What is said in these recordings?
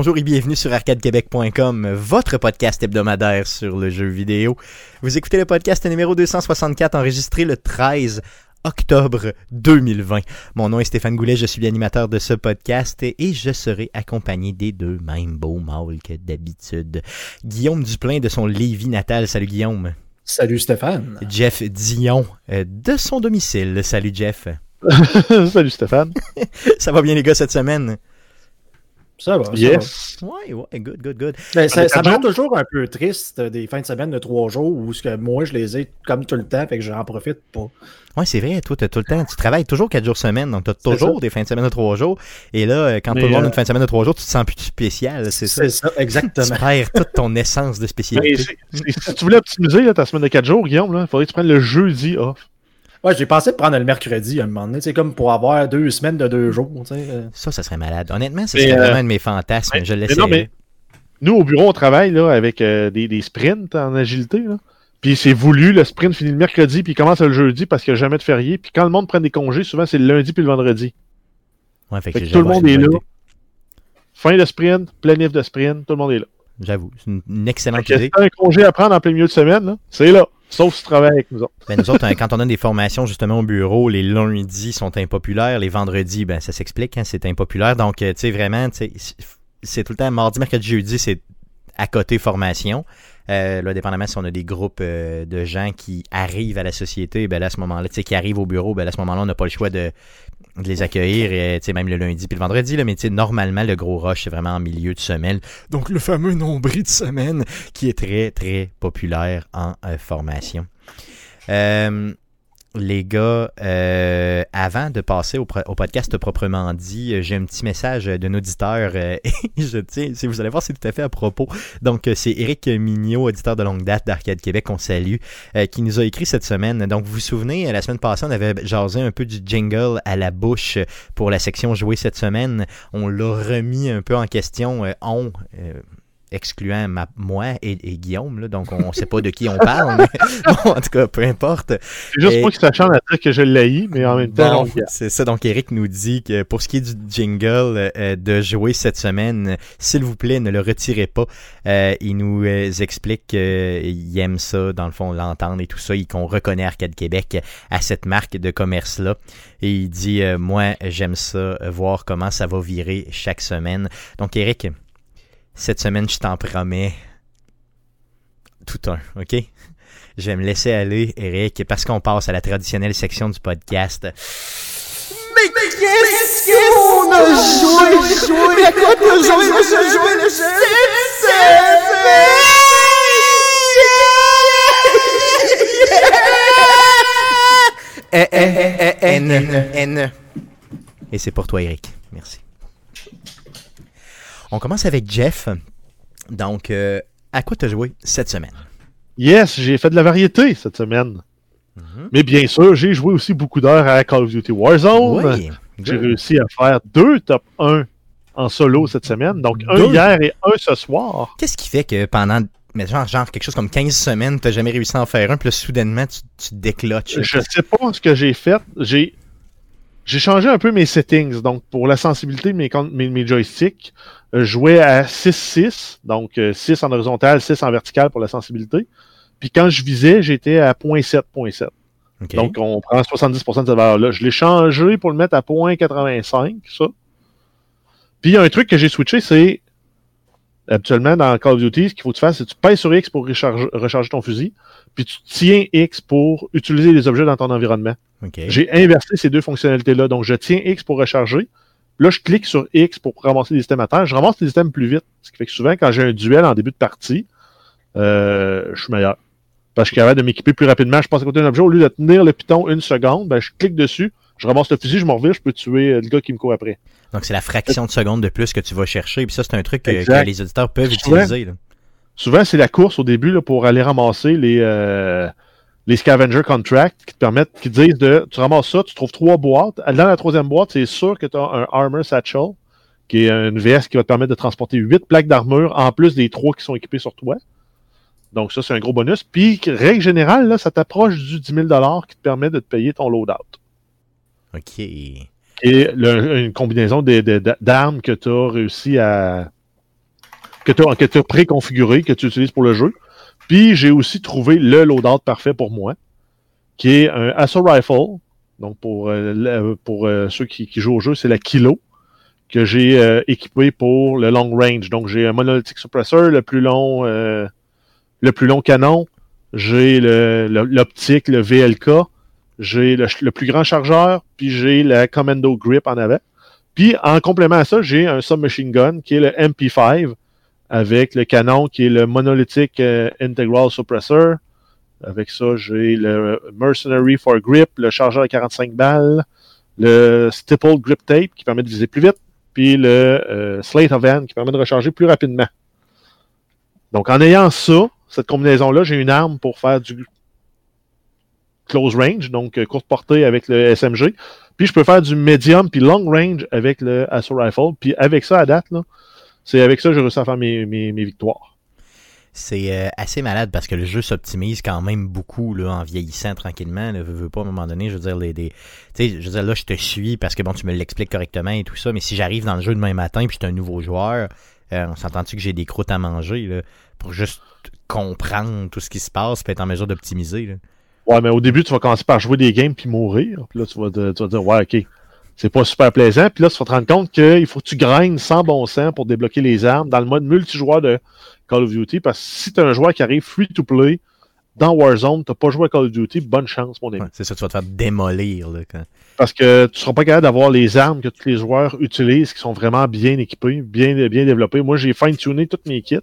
Bonjour et bienvenue sur arcadequebec.com, votre podcast hebdomadaire sur le jeu vidéo. Vous écoutez le podcast numéro 264 enregistré le 13 octobre 2020. Mon nom est Stéphane Goulet, je suis l'animateur de ce podcast et je serai accompagné des deux mêmes beaux mâles que d'habitude. Guillaume Duplain de son Lévis natal. Salut Guillaume. Salut Stéphane. Jeff Dion euh, de son domicile. Salut Jeff. Salut Stéphane. Ça va bien les gars cette semaine? Ça va. Yes. Ça va. Ouais, ouais, good, good, good. Ben, ça, ça me rend toujours un peu triste euh, des fins de semaine de trois jours où ce que moi je les ai comme tout le temps, fait que j'en profite pas. Ouais, c'est vrai, toi, t'as tout le temps, tu travailles toujours quatre jours semaine, donc t'as toujours des fins de semaine de trois jours. Et là, euh, quand Mais, tout le monde a euh, une fin de semaine de trois jours, tu te sens plus spécial, c'est ça? C'est ça, exactement. Tu perds toute ton essence de spécialité. si tu voulais optimiser là, ta semaine de 4 jours, Guillaume, il faudrait que tu prennes le jeudi off. Ouais, j'ai pensé de prendre le mercredi à un moment donné, c'est comme pour avoir deux semaines de deux jours, euh. Ça, ça serait malade. Honnêtement, Mais, serait euh, vraiment un de mes fantasmes. mais- je le non, mais- Nous, au bureau, on travaille là, avec euh, des, des sprints en agilité. Là. Puis c'est voulu, le sprint finit le mercredi, puis il commence le jeudi parce qu'il n'y a jamais de férié. Puis quand le monde prend des congés, souvent c'est le lundi puis le vendredi. Ouais, fait Fait que que tout le monde est là. idée. Fin de sprint, planif de sprint, tout le monde est là. J'avoue, c'est une, excellente si idée. t'as un congé à prendre en plein milieu de semaine, là, c'est là. Sauf si tu travailles avec nous autres. Ben, nous autres, hein, quand on a des formations justement au bureau, les lundis sont impopulaires, les vendredis, ben ça s'explique, hein, c'est impopulaire. Donc, euh, tu sais, vraiment, c'est tout le temps mardi, mercredi, jeudi, c'est à côté formation. Euh, là, dépendamment si on a des groupes euh, de gens qui arrivent à la société, ben à ce moment-là, tu sais, qui arrivent au bureau, ben à ce moment-là, on n'a pas le choix de, les accueillir, et, tu sais, même le lundi puis le vendredi, là, mais normalement, le gros rush, c'est vraiment en milieu de semaine. Donc, le fameux nombril de semaine qui est très, très populaire en euh, formation. Euh, les gars, euh, avant de passer au, podcast proprement dit, euh, j'ai un petit message d'un auditeur euh, et je tiens, si vous allez voir, c'est tout à fait à propos. Donc, c'est Eric Mignot, auditeur de longue date d'Arcade Québec, qu'on salue, qui nous a écrit cette semaine. Donc, vous vous souvenez, la semaine passée, on avait jasé un peu du jingle à la bouche pour la section jouée cette semaine. On l'a remis un peu en question. on, excluant ma- moi et, et Guillaume, là, donc on ne sait pas de qui on parle, mais bon, en tout cas, peu importe. C'est juste Et- pas que ça change à dire que je l'ai, mais en même temps, Bon, c'est ça. Donc, Eric nous dit que pour ce qui est du jingle euh, de jouer cette semaine, s'il vous plaît, ne le retirez pas. Euh, il nous euh, explique qu'il aime ça, dans le fond, l'entendre et tout ça, et qu'on reconnaît Arcade Québec à cette marque de commerce-là. Et il dit, moi, j'aime ça, voir comment ça va virer chaque semaine. Donc, Eric, cette semaine, je t'en promets tout un, OK? Je vais me laisser aller, Eric, parce qu'on passe à la traditionnelle section du podcast. Mais qu'est-ce qu'on a joué, joué, à quoi t'as joué, joué, joué, cette semaine? N, N. Et c'est pour toi, Eric. Merci. On commence avec Jeff. Donc, euh, à quoi t'as joué cette semaine? Yes, j'ai fait de la variété cette semaine. Mais bien sûr, j'ai joué aussi beaucoup d'heures à Call of Duty Warzone. Oui. J'ai réussi à faire deux top 1 en solo cette semaine. Donc, un Deux? hier et un ce soir. Qu'est-ce qui fait que pendant mais genre, genre quelque chose comme 15 semaines, t'as jamais réussi à en faire un, puis là, soudainement, tu, tu décloches? Je sais pas ce que j'ai fait. J'ai j'ai changé un peu mes settings. Donc, pour la sensibilité de mes, con- mes, mes joysticks, euh, je jouais à 6-6. Donc, euh, 6 en horizontal, 6 en vertical pour la sensibilité. Puis quand je visais, j'étais à 0.7, 0.7. Ok. Donc, on prend 70% de cette valeur-là. Je l'ai changé pour le mettre à 0.85, ça. Puis, il y a un truc que j'ai switché, c'est habituellement dans Call of Duty, ce qu'il faut que tu fasses, c'est que tu pèses sur X pour recharger, recharger ton fusil, puis tu tiens X pour utiliser les objets dans ton environnement. J'ai inversé ces deux fonctionnalités-là. Donc, je tiens X pour recharger. Là, je clique sur X pour ramasser des systèmes à terre. Je ramasse les systèmes plus vite. Ce qui fait que souvent, quand j'ai un duel en début de partie, euh, je suis meilleur. Parce que je suis capable de m'équiper plus rapidement. Je passe à côté d'un objet. Au lieu de tenir le piton une seconde, ben, je clique dessus, je ramasse le fusil, je m'en reviens, je peux tuer euh, le gars qui me court après. Donc, c'est la fraction de seconde de plus que tu vas chercher, puis ça, c'est un truc que, les auditeurs peuvent Souvent. utiliser. là. Souvent, c'est la course au début là, pour aller ramasser les, euh, les scavenger contracts qui te permettent, qui te disent de, tu ramasses ça, tu trouves trois boîtes. Dans la troisième boîte, c'est sûr que tu as un armor satchel, qui est une VS qui va te permettre de transporter huit plaques d'armure en plus des trois qui sont équipées sur toi. Donc ça, c'est un gros bonus. Puis, règle générale, là, ça t'approche du 10 000 qui te permet de te payer ton loadout. OK. Et une combinaison d'armes que tu as réussi à, que tu as, préconfiguré, que tu utilises pour le jeu. Puis j'ai aussi trouvé le loadout parfait pour moi, qui est un Assault Rifle. Donc pour, euh, pour euh, ceux qui, jouent au jeu, c'est la Kilo que j'ai euh, équipé pour le long range. Donc j'ai un monolithic suppressor, le plus long, le plus long canon. J'ai l'optique, le, VLK. J'ai le, plus grand chargeur, puis j'ai la Commando Grip en avant. Puis en complément à ça, j'ai un submachine gun qui est le MP5 avec le canon qui est le monolithic euh, integral suppressor. Avec ça, j'ai le Mercenary for Grip, le chargeur à 45 balles, le Stipple Grip Tape qui permet de viser plus vite, puis le euh, Slate of Hand qui permet de recharger plus rapidement. Donc en ayant ça, cette combinaison-là, j'ai une arme pour faire du close range, donc euh, courte portée avec le SMG. Puis je peux faire du medium puis long range avec le Assault Rifle. Puis avec ça, à date, c'est avec ça que j'ai réussi à faire mes, mes, victoires. C'est euh, assez malade parce que le jeu s'optimise quand même beaucoup là, en vieillissant tranquillement. Ne veux, pas à un moment donné, je veux dire, les, je veux dire, là, je te suis parce que bon, tu me l'expliques correctement et tout ça, mais si j'arrive dans le jeu demain matin puis je suis un nouveau joueur, euh, on s'entend-tu que j'ai des croûtes à manger là, pour juste comprendre tout ce qui se passe et être en mesure d'optimiser? Ouais, mais au début, tu vas commencer par jouer des games puis mourir. Puis là, tu vas, te, tu vas dire, ouais, ok, c'est pas super plaisant. Puis là, tu vas te rendre compte qu'il faut que tu graines sans bon sens pour débloquer les armes dans le mode multijoueur de Call of Duty. Parce que si tu un joueur qui arrive free to play dans Warzone, t'as pas joué à Call of Duty, bonne chance, mon ami. c'est ça, tu vas te faire démolir. Là, Parce que tu seras pas capable d'avoir les armes que tous les joueurs utilisent, qui sont vraiment bien équipées, bien, bien développées. Moi, j'ai fine-tuné toutes mes kits.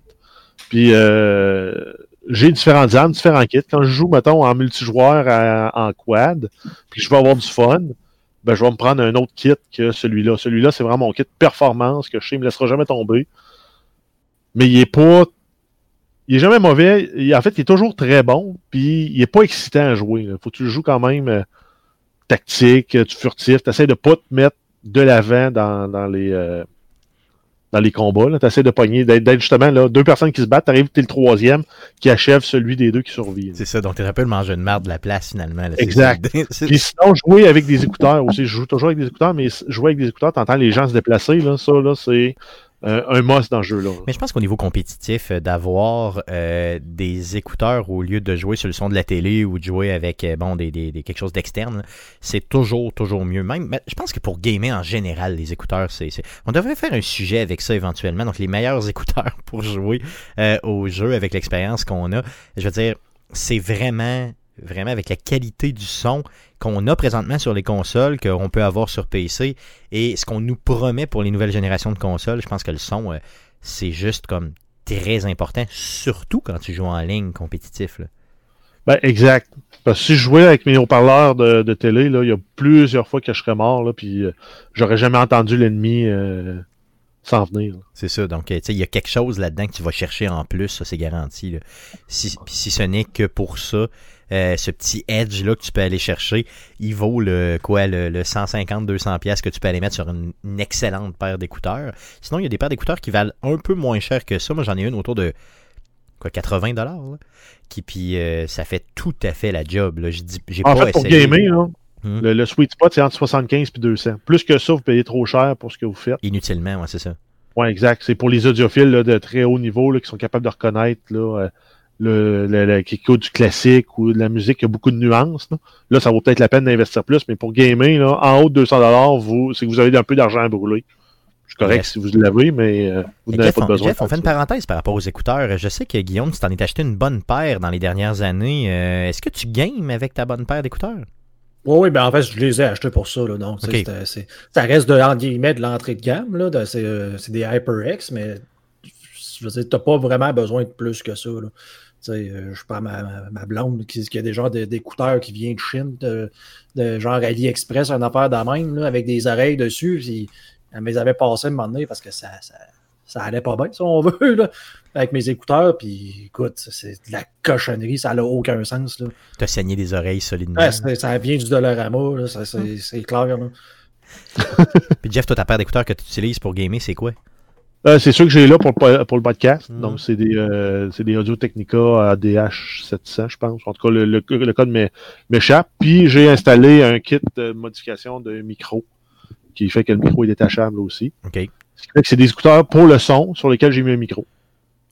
Puis euh, j'ai différentes armes, différents kits. Quand je joue, mettons, en multijoueur en quad, puis je veux avoir du fun, ben, je vais me prendre un autre kit que celui-là. Celui-là, c'est vraiment mon kit performance que je sais, il me laissera jamais tomber. Mais il est pas. Il est jamais mauvais. en fait, il est toujours très bon. Puis il est pas excitant à jouer. Faut que tu le joues quand même euh, tactique, tu furtif. Tu essaies de pas te mettre de l'avant dans, dans les. Euh, dans les combats. Tu essaies de pogner, d'être justement là, deux personnes qui se battent, t'arrives, t'es le troisième qui achève celui des deux qui survit. C'est ça, donc t'es un peu le manger de merde de la place finalement. exact. Puis sinon, jouer avec des écouteurs aussi, je joue toujours avec des écouteurs, mais jouer avec des écouteurs, t'entends les gens se déplacer, là, ça, là, c'est euh, un must dans ce jeu-là. Mais je pense qu'au niveau compétitif, euh, d'avoir euh, des écouteurs au lieu de jouer sur le son de la télé ou de jouer avec bon des, quelque chose d'externe, c'est toujours, toujours mieux. Même, je pense que pour gamer en général, les écouteurs, c'est. On devrait faire un sujet avec ça éventuellement. Donc les meilleurs écouteurs pour jouer au jeu avec l'expérience qu'on a. Je veux dire, c'est vraiment vraiment avec la qualité du son qu'on a présentement sur les consoles, qu'on peut avoir sur PC, et ce qu'on nous promet pour les nouvelles générations de consoles, je pense que le son, euh, c'est juste comme très important, surtout quand tu joues en ligne compétitif. Ben, exact. Parce que si je jouais avec mes haut-parleurs de, télé, là, il y a plusieurs fois que je serais mort, là, puis euh, j'aurais jamais entendu l'ennemi euh, s'en venir. C'est ça. Donc, il y a quelque chose là-dedans que tu vas chercher en plus, ça, c'est garanti. Si, si ce n'est que pour ça, euh, ce petit edge là que tu peux aller chercher, il vaut le quoi le, 150-200 pièces que tu peux aller mettre sur une, excellente paire d'écouteurs. Sinon, il y a des paires d'écouteurs qui valent un peu moins cher que ça. Moi, j'en ai une autour de quoi 80 dollars qui puis euh, ça fait tout à fait la job là. J'ai en pas fait, pour gamer, hmm? le, sweet spot c'est entre 75 et 200. Plus que ça, vous payez trop cher pour ce que vous faites. Inutilement, ouais, c'est ça. Ouais, exact. C'est pour les audiophiles de très haut niveau là, qui sont capables de reconnaître là, euh, le, le, le du classique ou de la musique qui a beaucoup de nuances. Là, ça vaut peut-être la peine d'investir plus, mais pour gamer, là, en haut de 200 vous, c'est que vous avez un peu d'argent à brûler. C'est correct si vous l'avez, mais euh, vous n'avez pas besoin. Jeff, on fait une parenthèse par rapport aux écouteurs. Je sais que Guillaume, tu t'en es acheté une bonne paire dans les dernières années. Euh, est-ce que tu games avec ta bonne paire d'écouteurs? Oui, oui, ben en fait, je les ai achetés pour ça. Là, donc, ça reste de, de l'entrée de gamme. Là, euh, c'est, des HyperX, mais je veux dire, tu n'as pas vraiment besoin de plus que ça. Là. Euh, je pas ma, ma, blonde qui, qui, a des genres d'écouteurs qui viennent de Chine, de, genre AliExpress, une affaire de même, avec des oreilles dessus. Puis elle me les avait passées un moment donné parce que ça, ça, ça allait pas bien, si on veut, là, avec mes écouteurs. Puis écoute, c'est de la cochonnerie, ça n'a aucun sens. Tu as saigné des oreilles solidement. ça vient du Dollarama, c'est clair. puis Jeff, toi, ta paire d'écouteurs que tu utilises pour gamer, c'est quoi? Euh, c'est sûr que j'ai là pour le, pour le podcast. Mm. Donc, c'est des, euh, des Audio Technica ADH700, je pense. En tout cas, le, le, code m'échappe. Puis, j'ai installé un kit de modification de micro qui fait que le micro est détachable aussi. OK. c'est des écouteurs pour le son sur lesquels j'ai mis un micro.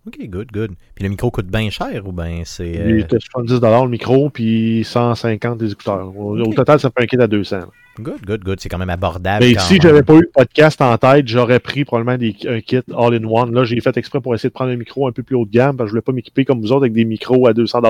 OK, good, good. Puis le micro coûte bien cher ou bien c'est. Il était 70 le micro, puis 150 des écouteurs. Au, total, ça fait un kit à 200. Good, good, good. C'est quand même abordable. Mais si j'avais pas eu le podcast en tête, j'aurais pris probablement des, un kit all-in-one. Là, j'ai fait exprès pour essayer de prendre un micro un peu plus haut de gamme parce que je voulais pas m'équiper comme vous autres avec des micros à 200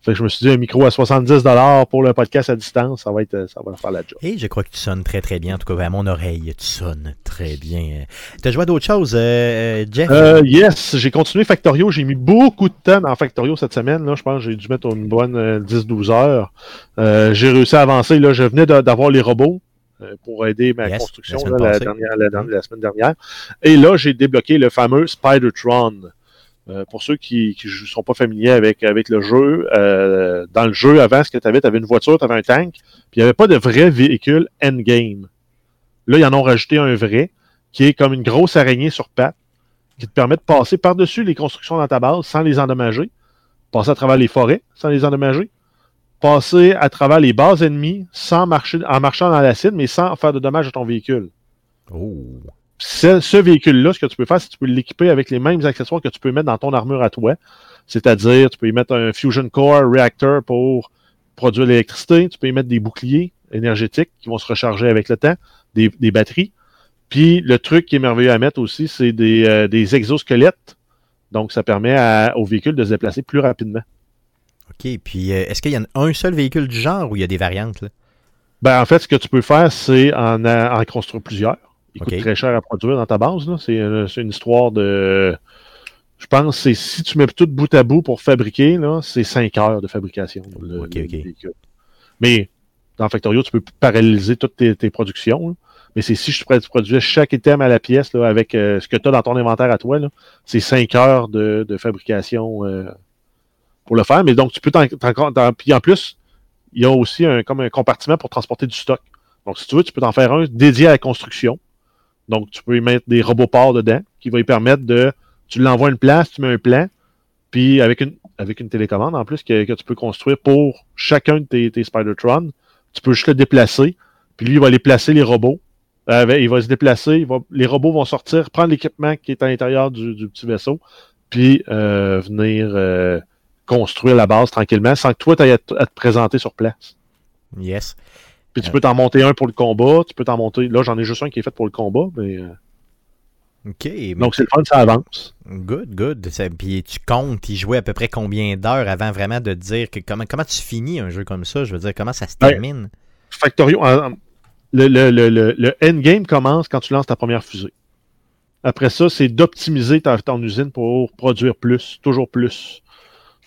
fait que je me suis dit, un micro à 70 pour le podcast à distance, ça va, être, ça va faire la job. Et je crois que tu sonnes très très bien. En tout cas, à mon oreille, tu sonnes très bien. Tu as joué à d'autres choses, euh, Jeff? Euh, yes, j'ai continué Factorio. J'ai mis beaucoup de temps dans Factorio cette semaine. Là. Je pense que j'ai dû mettre une bonne 10-12 euh, heures. Euh, j'ai réussi à avancer. Là. Je venais d'avoir les robots pour aider ma construction la, dernière, la, semaine dernière. Et là, j'ai débloqué le fameux Spider-Tron. Euh, pour ceux qui ne sont pas familiers avec, le jeu, euh, dans le jeu, avant, ce que tu avais, tu avais une voiture, tu avais un tank, puis il n'y avait pas de vrai véhicule endgame. Là, ils en ont rajouté un vrai, qui est comme une grosse araignée sur pattes, qui te permet de passer par-dessus les constructions dans ta base sans les endommager, passer à travers les forêts sans les endommager, passer à travers les bases ennemies sans marcher, en marchant dans l'acide, mais sans faire de dommages à ton véhicule. Oh ce, véhicule-là, ce que tu peux faire, c'est que tu peux l'équiper avec les mêmes accessoires que tu peux mettre dans ton armure à toi. C'est-à-dire, tu peux y mettre un Fusion Core Reactor pour produire l'électricité, tu peux y mettre des boucliers énergétiques qui vont se recharger avec le temps, des, batteries. Puis le truc qui est merveilleux à mettre aussi, c'est des, euh, des exosquelettes. Donc, ça permet au véhicule de se déplacer plus rapidement. OK. Puis, euh, est-ce qu'il y a un seul véhicule du genre ou il y a des variantes? Là? Ben, en fait, ce que tu peux faire, c'est en, en construire plusieurs. Il coûte très cher à produire dans ta base. Euh, c'est une histoire de. Je pense que si tu mets tout bout à bout pour fabriquer, c'est 5 heures de fabrication. Mais dans Factorio, tu peux paralyser toutes tes, productions. Mais c'est si je produisais chaque item à la pièce avec euh, ce que tu as dans ton inventaire à toi, c'est 5 heures de, fabrication euh, pour le faire. Mais donc, tu peux t'en. Puis en plus, il y a aussi un, comme un compartiment pour transporter du stock. Donc, si tu veux, tu peux t'en faire un dédié à la construction. Donc, tu peux y mettre des robots parts dedans qui vont y permettre de. Tu l'envoies une place, tu mets un plan, puis avec une, télécommande en plus que, tu peux construire pour chacun de tes, Spider-Tron, tu peux juste le déplacer, puis lui, il va aller placer les robots. Il va se déplacer, les robots vont sortir, prendre l'équipement qui est à l'intérieur du, petit vaisseau, puis euh, venir euh, construire la base tranquillement sans que toi, tu aies à, te présenter sur place. Yes. Puis tu peux t'en monter un pour le combat, tu peux t'en monter. Là, j'en ai juste un qui est fait pour le combat, mais. Euh, OK. Donc, c'est le fun, ça avance. Good, good. puis tu comptes y jouer à peu près combien d'heures avant vraiment de te dire que comment, comment tu finis un jeu comme ça? Je veux dire, comment ça se ben, termine? Factorio, le, le, le, le, endgame commence quand tu lances ta première fusée. Après ça, c'est d'optimiser ta, ton usine pour produire plus, toujours plus.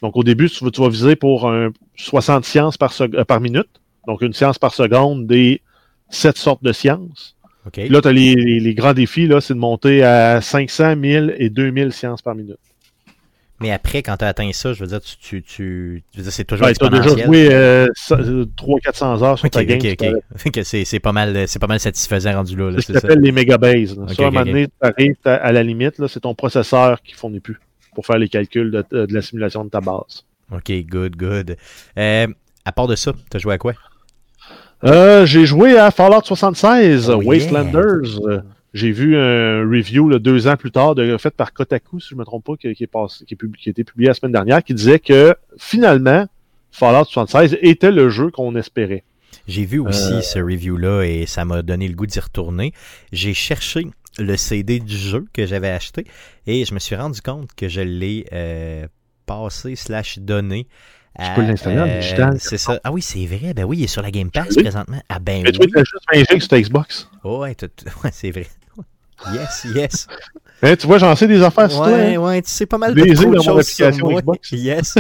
Donc, au début, tu, vas viser pour un 60 sciences par, euh, par minute. Donc, une science par seconde des sept sortes de sciences. Là, tu as les, grands défis, là, c'est de monter à 500, 1000 et 2000 sciences par minute. Mais après, quand tu as atteint ça, je veux dire, tu, tu, c'est toujours ouais, exponentiel. Tu as déjà joué 300-400 heures sur ta game. OK, OK. c'est pas, mal, pas mal satisfaisant rendu là. c'est ce qu'on appelle les. Okay, à un moment donné, tu arrives à la limite, c'est ton processeur qui fournit plus pour faire les calculs de, de, la simulation de ta base. OK, good, good. Euh, à part de ça, tu as joué à quoi? Euh, j'ai joué à Fallout 76, Wastelanders. Euh, j'ai vu un review deux ans plus tard de, fait par Kotaku, si je ne me trompe pas, qui, est passé, qui, qui, a été publié la semaine dernière, qui disait que finalement, Fallout 76 était le jeu qu'on espérait. J'ai vu aussi euh. ce review-là et ça m'a donné le goût d'y retourner. J'ai cherché le CD du jeu que j'avais acheté et je me suis rendu compte que je l'ai passé slash donné tu peux l'installer en digital. C'est ça. Ah oui, c'est vrai. Ben oui, il est sur la Game Pass présentement. Ah ben Mais oui. tu as juste 20 sur ta Xbox? Oh, ouais, c'est vrai. Yes, yes. Hein, tu vois, j'en sais des affaires sur toi. Hein. ouais, tu sais pas mal de choses sur moi. Xbox. Yes.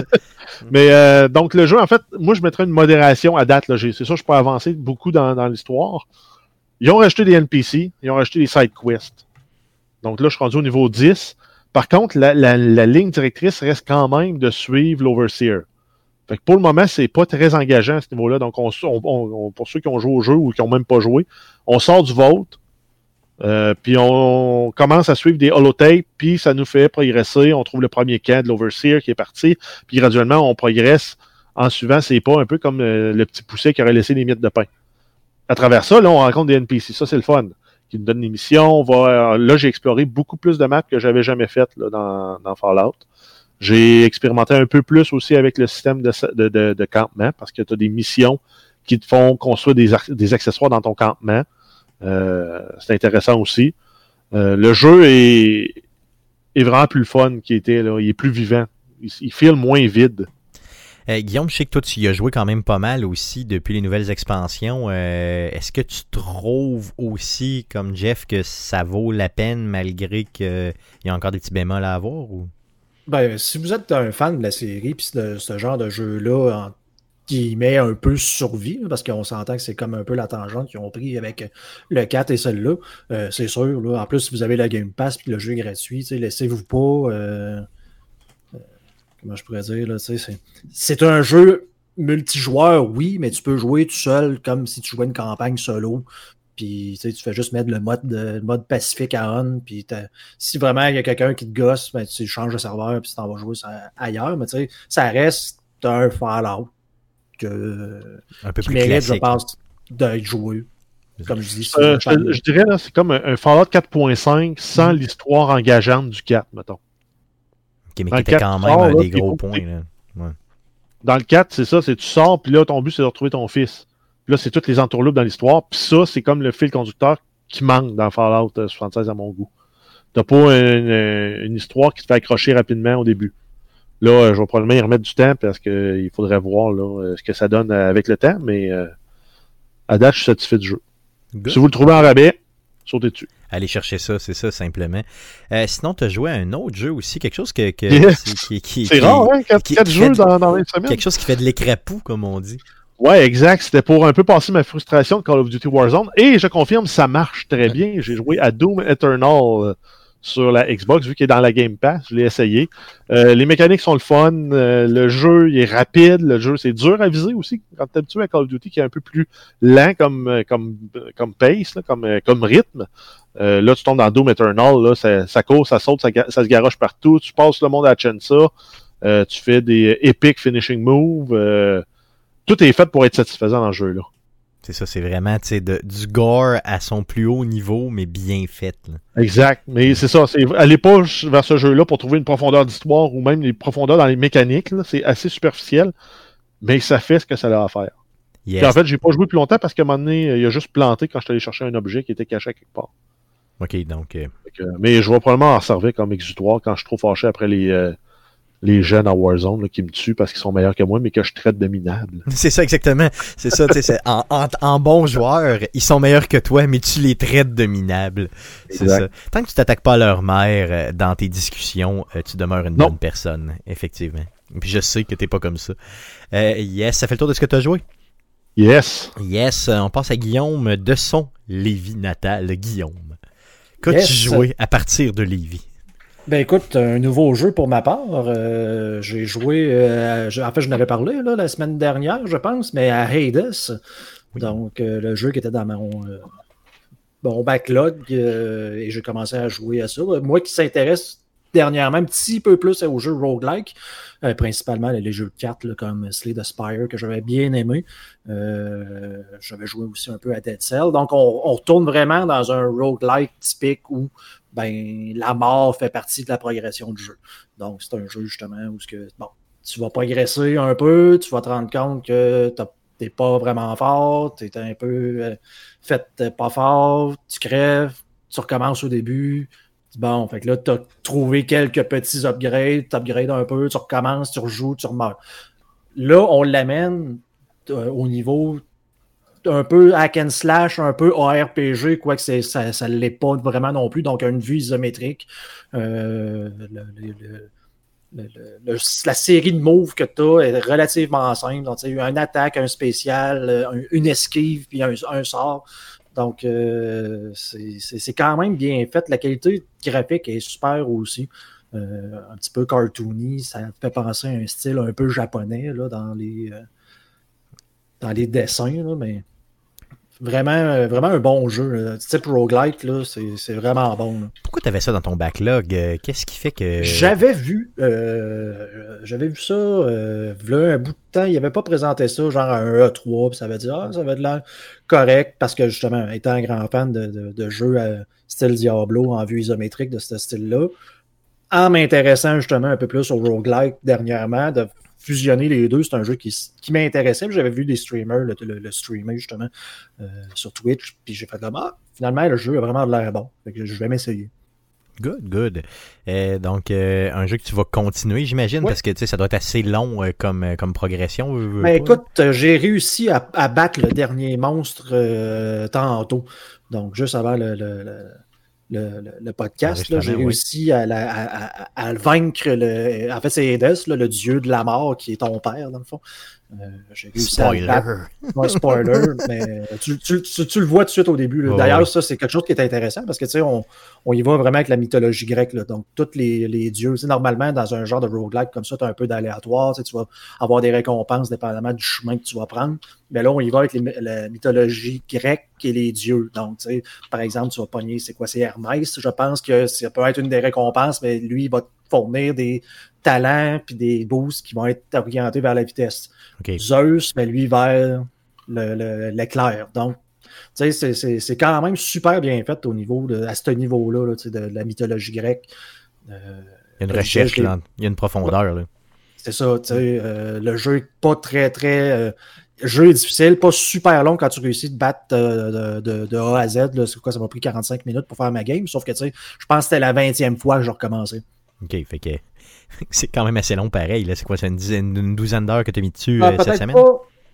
Mais euh, donc, le jeu, en fait, moi, je mettrais une modération à date. C'est ça, je peux avancer beaucoup dans, dans l'histoire. Ils ont rajouté des NPC, ils ont rajouté des side quests. Donc là, je suis rendu au niveau 10. Par contre, la, la, la ligne directrice reste quand même de suivre l'Overseer pour le moment, c'est pas très engageant à ce niveau-là. Donc, on, pour ceux qui ont joué au jeu ou qui n'ont même pas joué, on sort du vote, euh, puis on commence à suivre des holotapes, puis ça nous fait progresser. On trouve le premier camp de l'Overseer qui est parti, puis graduellement, on progresse en suivant ses pas, un peu comme euh, le, petit poussé qui aurait laissé des miettes de pain. À travers ça, là, on rencontre des NPC. Ça, c'est le fun. qui nous donne des missions. Là, j'ai exploré beaucoup plus de maps que j'avais jamais faites dans Fallout. J'ai expérimenté un peu plus aussi avec le système de, de, campement parce que tu as des missions qui te font construire des, accessoires dans ton campement. Euh, c'est intéressant aussi. Euh, le jeu est, vraiment plus fun qu'il était. Il est plus vivant. Il, il file moins vide. Euh, Guillaume, je sais que toi, tu y as joué quand même pas mal aussi depuis les nouvelles expansions. Est-ce que tu trouves aussi, comme Jeff, que ça vaut la peine malgré qu'il y a encore des petits bémols à avoir? Ou? Ben, si vous êtes un fan de la série, puis de ce genre de jeu-là, qui met un peu survie, parce qu'on s'entend que c'est comme un peu la tangente qu'ils ont pris avec le 4 et celle-là. Euh, c'est sûr, là, en plus, si vous avez la Game Pass puis le jeu est gratuit, laissez-vous pas comment je pourrais dire, là, c'est un jeu multijoueur, oui, mais tu peux jouer tout seul comme si tu jouais une campagne solo. Puis tu fais juste mettre le mode, de, mode pacifique à on. Puis si vraiment il y a quelqu'un qui te gosse, ben, tu changes de serveur puis tu t'en vas jouer ailleurs. Mais tu sais, ça reste un Fallout que, un peu qui plus mérite, je pense, d'être joué. Comme je dis, euh, je, je, dirais, c'est comme un, un Fallout 4.5 sans l'histoire engageante du 4, mettons. Okay, mais qui était quand même un des gros points. Là. Dans le 4, c'est ça, c'est tu sors, puis là, ton but, c'est de retrouver ton fils. Là, c'est toutes les entourloupes dans l'histoire. Puis ça, c'est comme le fil conducteur qui manque dans Fallout 76 à mon goût. T'as pas une, une, histoire qui te fait accrocher rapidement au début. Là, je vais probablement y remettre du temps parce qu'il faudrait voir là, ce que ça donne avec le temps, mais euh, à date, je suis satisfait du jeu. Si vous le trouvez en rabais, sautez dessus aller chercher ça, c'est ça simplement. Euh, sinon, tu as joué à un autre jeu aussi, quelque chose que, que qui, qui, C'est rare, hein, quatre, jeux dans, dans une semaine. Quelque chose qui fait de l'écrapou, comme on dit. Ouais, exact. C'était pour un peu passer ma frustration de Call of Duty Warzone. Et je confirme, ça marche très bien. J'ai joué à Doom Eternal sur la Xbox, vu qu'il est dans la Game Pass. Je l'ai essayé. Euh, les mécaniques sont le fun. Euh, le jeu est rapide. Le jeu, c'est dur à viser aussi. Quand tu es habitué à Call of Duty, qui est un peu plus lent comme, euh, comme, comme pace, là, comme, comme rythme. là, tu tombes dans Doom Eternal. Là, ça, ça court, ça saute, ça, ça, se garoche partout. Tu passes le monde à Chensa. tu fais des epic finishing moves. Tout est fait pour être satisfaisant dans le jeu. là. C'est ça, c'est vraiment du gore à son plus haut niveau, mais bien fait. Exact. Mais c'est ça, c'est allez pas vers ce jeu-là pour trouver une profondeur d'histoire ou même les profondeurs dans les mécaniques. C'est assez superficiel, mais ça fait ce que ça a à faire. en fait, j'ai pas joué plus longtemps parce qu'à un moment donné, il a juste planté quand je suis allé chercher un objet qui était caché quelque part. Ok, donc. Euh, mais je vais probablement en servir comme exutoire quand je suis trop fâché après les. Euh, les jeunes à Warzone qui me tuent parce qu'ils sont meilleurs que moi, mais que je traite de minables. C'est ça exactement. C'est ça, tu sais, en, en, en, bon joueur, ils sont meilleurs que toi, mais tu les traites de minables. C'est ça. Tant que tu t'attaques pas à leur mère euh, dans tes discussions, euh, tu demeures une bonne personne, effectivement. Puis je sais que t'es pas comme ça. Euh, yes, ça fait le tour de ce que tu as joué? Yes. Yes, on passe à Guillaume de son Lévis natal. Guillaume. Qu'as-tu joué à partir de Lévis? Ben écoute, un nouveau jeu pour ma part. Euh, j'ai joué, euh, en fait, je n'avais parlé là, la semaine dernière, je pense, mais à Hades. Donc, euh, le jeu qui était dans mon, backlog et j'ai commencé à jouer à ça. Moi qui s'intéresse dernièrement un petit peu plus aux jeux roguelike, principalement les jeux de cartes comme Slay the Spire que j'avais bien aimé. j'avais joué aussi un peu à Dead Cell. Donc, on, on retourne vraiment dans un roguelike typique où ben, la mort fait partie de la progression du jeu. Donc, c'est un jeu justement où que, bon, tu vas progresser un peu, tu vas te rendre compte que t'es pas vraiment fort, tu es un peu euh, fait pas fort, tu crèves, tu recommences au début. Bon, fait que là, tu as trouvé quelques petits upgrades, tu upgrades un peu, tu recommences, tu rejoues, tu remeurs. Là, on l'amène euh, au niveau un peu hack and slash, un peu ARPG, quoique ça ne l'est pas vraiment non plus, donc une vue isométrique. Euh, la série de moves que tu as est relativement simple. Donc, tu une attaque, un spécial, une esquive, puis un, sort. Donc, euh, c'est quand même bien fait. La qualité graphique est super aussi. Euh, un petit peu cartoony. Ça fait penser à un style un peu japonais là, dans les dans les dessins, là, mais Vraiment, euh, vraiment un bon jeu. Type roguelike, là, c'est vraiment bon. Pourquoi tu avais ça dans ton backlog? Euh, qu'est-ce qui fait que. J'avais vu. Euh, j'avais vu ça. Euh, un bout de temps. Il avait pas présenté ça, genre un E3, puis ça veut dire, ah, ça va être l'air correct, parce que justement, étant un grand fan de, de, de jeux style Diablo en vue isométrique de ce style-là, en m'intéressant justement un peu plus au roguelike dernièrement, de fusionner les deux, c'est un jeu qui, qui m'intéressait. J'avais vu des streamers le, le, streamer justement euh, sur Twitch, puis j'ai fait comme ah, finalement le jeu a vraiment de l'air bon. je vais m'essayer. Good, good. Euh, donc, euh, un jeu que tu vas continuer, j'imagine, parce que ça doit être assez long comme, comme progression. Écoute, j'ai réussi à, à, battre le dernier monstre tantôt. Donc, juste avant le, le, podcast. J'ai réussi à, à, vaincre le. En fait, c'est Hades, le dieu de la mort qui est ton père, dans le fond. Euh, j'ai spoiler. Spoiler, mais tu, tu, tu, le vois tout de suite au début. D'ailleurs, ça, c'est quelque chose qui est intéressant parce que tu sais, on, on, y va vraiment avec la mythologie grecque. Là. Donc, tous les, les dieux, normalement, dans un genre de roguelike comme ça, tu as un peu d'aléatoire. Tu vas avoir des récompenses dépendamment du chemin que tu vas prendre. Mais là, on y va avec la mythologie grecque et les dieux. Donc, tu sais, par exemple, tu vas pogner, c'est quoi, c'est Hermès. Je pense que ça peut être une des récompenses, mais lui, il va te fournir des talents puis des boosts qui vont être orientés vers la vitesse. Zeus, mais lui, vers l'éclair. Donc, tu sais, c'est quand même super bien fait au niveau de, à ce niveau-là de, la mythologie grecque. Euh, il y a une recherche, il y a une profondeur. C'est ça, tu sais, euh, le jeu n'est pas très, très. Euh, jeu est difficile, pas super long quand tu réussis de battre de, de, A à Z. C'est quoi, ça m'a pris 45 minutes pour faire ma game. Sauf que, tu sais, je pense que c'était la 20e fois que je recommençais. OK, fait que c'est quand même assez long pareil. C'est quoi, c'est une, dizaine, une douzaine d'heures que tu as mis dessus ah, euh, cette semaine?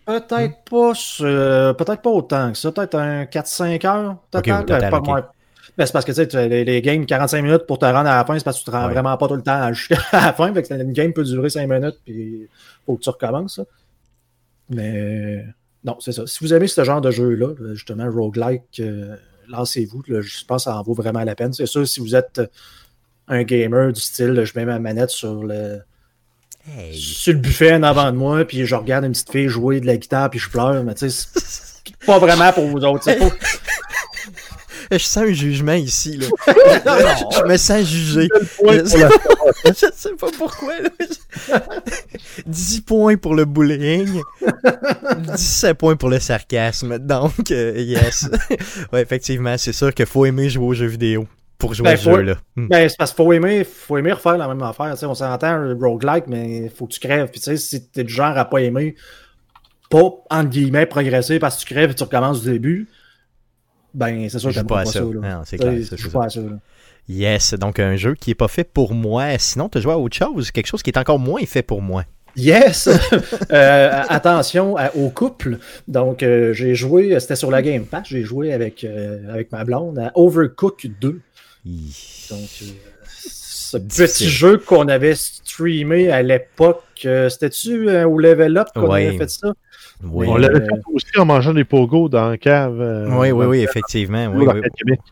peut-être pas, euh, peut-être pas autant que ça. Peut-être un 4-5 heures total. total pas ben, c'est parce que tu sais, les, les, games 45 minutes pour te rendre à la fin, c'est parce que tu te rends vraiment pas tout le temps jusqu'à la fin. Fait que une game peut durer 5 minutes, puis faut que tu recommences. Mais non, c'est ça. Si vous aimez ce genre de jeu-là, justement, roguelike, euh, lancez-vous. Je pense que ça en vaut vraiment la peine. C'est sûr, si vous êtes un gamer du style, je mets ma manette sur le, sur le buffet en avant de moi, puis je regarde une petite fille jouer de la guitare, puis je pleure, mais tu sais, c'est pas vraiment pour vous autres. Je sens un jugement ici. Là. je me sens jugé. Je sais pas pourquoi. 10 points pour le bullying. 17 points pour le sarcasme. Donc, euh, yes. ouais, effectivement, c'est sûr qu'il faut aimer jouer aux jeux vidéo pour jouer ben, à ce jeu-là. Hmm. Ben, c'est parce qu'il faut aimer, faut aimer refaire la même affaire. on s'entend roguelike, mais il faut que tu crèves. Puis, tu sais, si t'es du genre à pas aimer, pas, entre guillemets, progresser parce que tu crèves et tu recommences du début, ben, c'est sûr que t'aimes pas, pas ça. non, c'est clair. Je pas à ça. Yes, donc un jeu qui est pas fait pour moi. Sinon, tu joué à autre chose, quelque chose qui est encore moins fait pour moi. Yes! euh, attention au couple. Donc, euh, j'ai joué, c'était sur la Game Pass, j'ai joué avec, euh, avec ma blonde à Overcooked 2. Donc, euh, ce petit jeu qu'on avait streamé à l'époque, euh, c'était-tu euh, au Level Up qu'on avait fait ça? Oui. On l'avait fait aussi en mangeant des pogos dans la cave. oui, oui, oui, effectivement. Oui,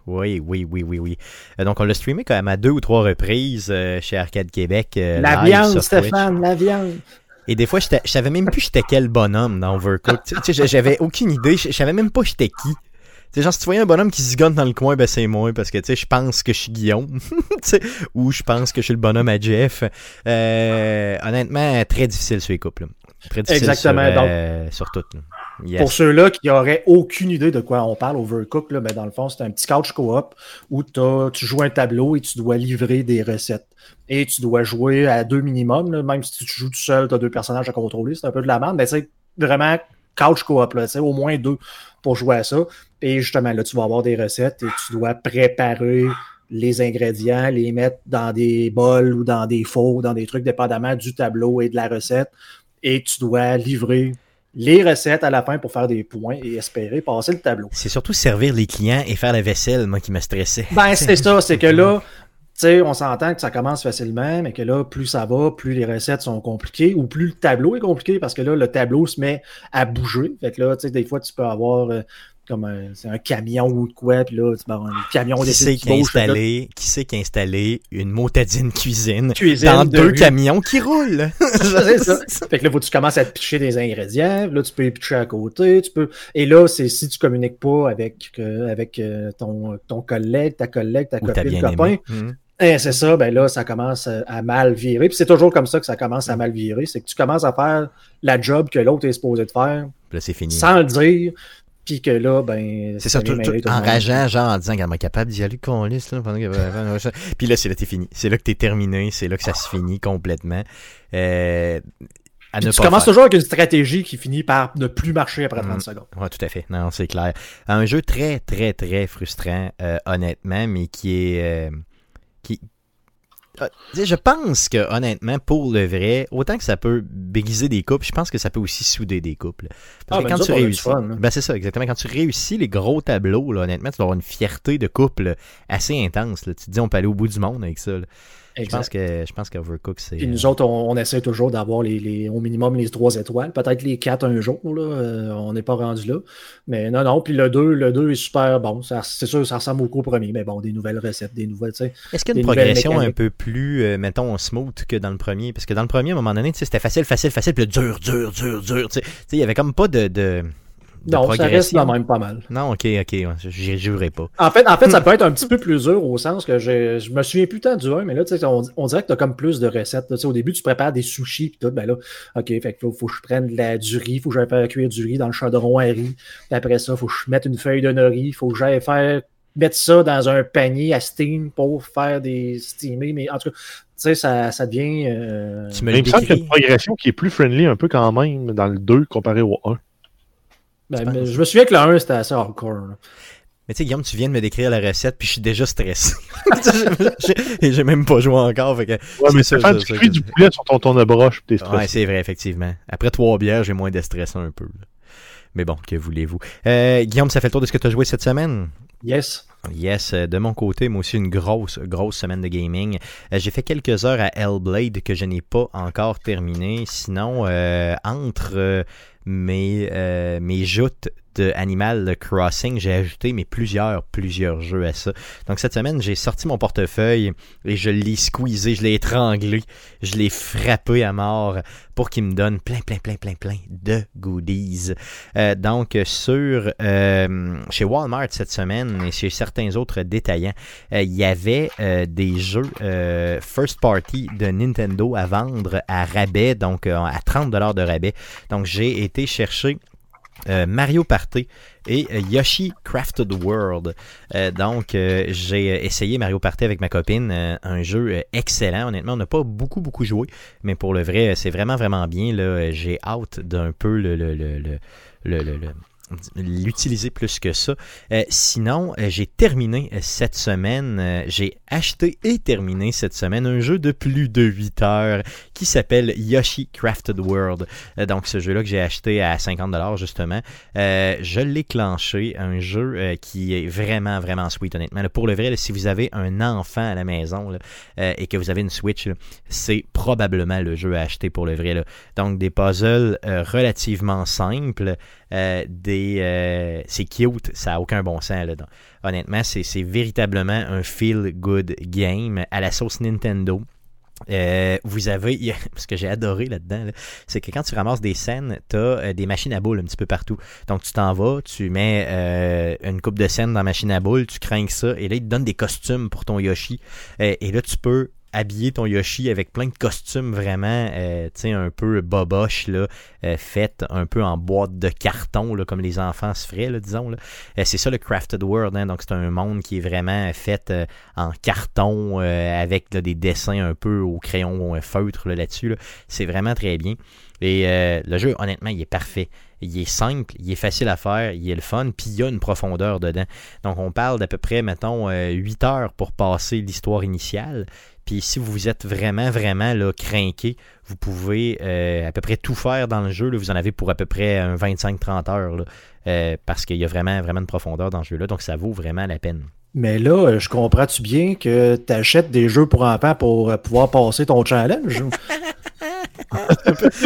oui, oui, oui, oui, oui, Donc, on l'a streamé quand même à deux ou trois reprises chez Arcade Québec. la viande, Stéphane, la viande. Et des fois, je savais même plus j'étais quel bonhomme dans Overcooked. J'avais aucune idée. Je savais même pas j'étais qui sais, genre, si tu voyais un bonhomme qui se gonne dans le coin, ben c'est moi, parce que, tu sais, je pense que je suis Guillaume. ou je pense que je suis le bonhomme à Jeff. Euh, honnêtement, très difficile sur les couples. Très difficile Exactement. sur, euh, sur tout. Pour ceux-là qui n'auraient aucune idée de quoi on parle, Overcook, là, ben dans le fond, c'est un petit couch co-op où tu joues un tableau et tu dois livrer des recettes. Et tu dois jouer à deux minimum, même si tu joues tout seul, tu as deux personnages à contrôler, c'est un peu de la merde, mais c'est vraiment couch co-op, au moins deux pour jouer à ça. Et justement, là, tu vas avoir des recettes et tu dois préparer les ingrédients, les mettre dans des bols ou dans des fours, dans des trucs dépendamment du tableau et de la recette. Et tu dois livrer les recettes à la fin pour faire des points et espérer passer le tableau. C'est surtout servir les clients et faire la vaisselle, moi, qui m'a stressé. Ben, c'est ça, c'est que là, sais, on s'entend que ça commence facilement, mais que là, plus ça va, plus les recettes sont compliquées ou plus le tableau est compliqué parce que là, le tableau se met à bouger. Fait que là, tu sais, des fois, tu peux avoir euh, comme un, c'est un camion ou de quoi, puis là, tu un camion qui sait qui, a installé, qui sait qui a installé une motadine cuisine, cuisine dans deux camions qui roulent. c'est ça. Fait que là, faut que tu commences à te pitcher des ingrédients, là, tu peux les pitcher à côté, tu peux. Et là, c'est si tu communiques pas avec, euh, avec euh, ton, ton collègue, ta collègue, ta copine, copain. Hum. Eh, c'est ça, ben là, ça commence à mal virer. Puis c'est toujours comme ça que ça commence à mal virer. C'est que tu commences à faire la job que l'autre est supposé de faire. Là, c'est fini. Sans le dire. Puis que là, ben. C'est ça, tout, enrageant, genre en disant qu'elle est capable d'y aller qu'on là, pendant Puis là, c'est là que t'es fini. C'est là que t'es terminé. C'est là que ça se finit complètement. Euh, tu commences toujours avec une stratégie qui finit par ne plus marcher après 30 mm. secondes. Oui, tout à fait. Non, c'est clair. Un jeu très, très, très frustrant, euh, honnêtement, mais qui est. Euh, qui, ah, je pense que honnêtement, pour le vrai, autant que ça peut béguiser des couples, je pense que ça peut aussi souder des couples. Parce ah, que ben, quand tu réussis, hein. ben c'est ça, exactement. Quand tu réussis les gros tableaux, là, honnêtement, tu vas avoir une fierté de couple assez intense. Là. Tu te dis, on peut aller au bout du monde avec ça. Je pense que je pense qu'Overcook, c'est. Puis nous autres, on, essaie toujours d'avoir les, au minimum les trois étoiles. Peut-être les quatre un jour, là. Euh, on n'est pas rendu là. Mais non, non. Puis le 2, le 2 est super bon. C'est sûr, ça ressemble beaucoup au premier. Mais bon, des nouvelles recettes, des nouvelles. Est-ce qu'il y a une progression un peu plus, euh, mettons, smooth que dans le premier? Parce que dans le premier, à un moment donné, c'était facile, facile, facile, puis dur, dur, dur, dur. Il y avait comme pas de non, ça reste quand même pas mal. Non, ok, ok, j'y jurerai pas. En fait, en fait, ça peut être un petit peu plus dur au sens que je, je me souviens plus tant du 1, mais là, on, on dirait que tu as comme plus de recettes. au début, tu prépares des sushis et tout, ben là, ok, fait faut, faut que je prenne de la, du riz, faut que j'aille faire cuire du riz dans le chaudron à riz. Puis après ça, faut que je mette une feuille de nori, faut que j'aille faire mettre ça dans un panier à steam pour faire des steamés, mais en tout cas, tu sais, ça, ça devient. Euh... Tu me il me semble qu'il y a une progression qui est plus friendly un peu quand même dans le 2 comparé au 1. Ben, je me souviens que le 1, c'était assez hardcore. Mais tu sais, Guillaume, tu viens de me décrire la recette, puis je suis déjà stressé. Et j'ai même pas joué encore. Fait que ouais, mais c'est faire du du poulet sur ton tourne de broche, t'es stressé. Ouais, c'est vrai, effectivement. Après trois bières, j'ai moins de stress un peu. Mais bon, que voulez-vous. Euh, Guillaume, ça fait le tour de ce que tu as joué cette semaine? Yes. Yes, euh, de mon côté, moi aussi une grosse, grosse semaine de gaming. Euh, j'ai fait quelques heures à Hellblade que je n'ai pas encore terminé. Sinon, euh, entre mes, mes joutes Animal Crossing, j'ai ajouté mes plusieurs, plusieurs jeux à ça. Donc cette semaine, j'ai sorti mon portefeuille et je l'ai squeezé, je l'ai étranglé, je l'ai frappé à mort pour qu'il me donne plein, plein, plein, plein, plein de goodies. Euh, donc sur euh, chez Walmart cette semaine et chez certains autres détaillants, euh, il y avait des jeux first party de Nintendo à vendre à rabais, donc à 30$ de rabais. Donc j'ai été chercher euh, Mario Party et euh, Yoshi Crafted World. Euh, donc, j'ai essayé Mario Party avec ma copine, un jeu excellent. Honnêtement, on n'a pas beaucoup, beaucoup joué, mais pour le vrai, c'est vraiment, vraiment bien. J'ai hâte d'un peu le, le, le, le l'utiliser plus que ça. Euh, sinon, euh, j'ai terminé euh, cette semaine, j'ai acheté et terminé cette semaine un jeu de plus de 8 heures qui s'appelle Yoshi Crafted World. donc ce jeu-là que j'ai acheté à 50$ justement, je l'ai clenché, un jeu qui est vraiment, vraiment sweet honnêtement. pour le vrai, si vous avez un enfant à la maison et que vous avez une Switch, c'est probablement le jeu à acheter pour le vrai. Donc des puzzles relativement simples. Euh, des, euh, c'est cute, ça n'a aucun bon sens. Là, honnêtement, c'est véritablement un feel-good game à la sauce Nintendo. Euh, vous avez, ce que j'ai adoré là-dedans, c'est que quand tu ramasses des scènes, tu as des machines à boules un petit peu partout. Donc tu t'en vas, tu mets une coupe de scènes dans la machine à boules, tu crains ça, et là, ils te donnent des costumes pour ton Yoshi. et là, tu peux habiller ton Yoshi avec plein de costumes vraiment, euh, tu sais, un peu boboche, là, euh, un peu en boîte de carton, là, comme les enfants se feraient, là, disons. Là. Euh, c'est ça le Crafted World, hein, donc c'est un monde qui est vraiment fait en carton avec des dessins un peu au crayon feutre là-dessus. C'est vraiment très bien. Et le jeu, honnêtement, il est parfait. Il est simple, il est facile à faire, il est le fun, puis il y a une profondeur dedans. Donc on parle d'à peu près, mettons, 8 heures pour passer l'histoire initiale. Puis si vous êtes vraiment, vraiment là, craqué, vous pouvez euh, à peu près tout faire dans le jeu. Là. Vous en avez pour à peu près 25-30 heures. Euh, parce qu'il y a vraiment, vraiment de profondeur dans ce jeu-là. Donc ça vaut vraiment la peine. Mais là, euh, je comprends-tu bien que tu achètes des jeux pour enfants pour pouvoir passer ton challenge?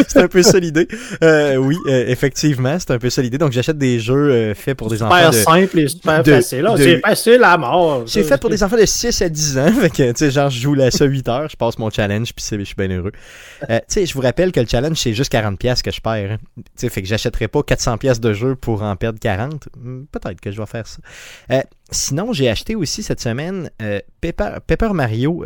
c'est un, peu ça l'idée. Euh, oui, euh, effectivement, c'est un peu ça l'idée. Donc, j'achète des jeux euh, faits pour des enfants. Super simple et super facile. C'est facile à mort. C'est fait pour des enfants de 6 à 10 ans. Fait que, tu sais, genre, je joue là ça 8 heures, je passe mon challenge, puis je suis bien heureux. tu sais, je vous rappelle que le challenge, c'est juste 40$ que je perds. Hein. Tu sais, fait que j'achèterai pas 400$ de jeu pour en perdre 40. Hmm, peut-être que je vais faire ça. Sinon, j'ai acheté aussi cette semaine Paper, Paper, Mario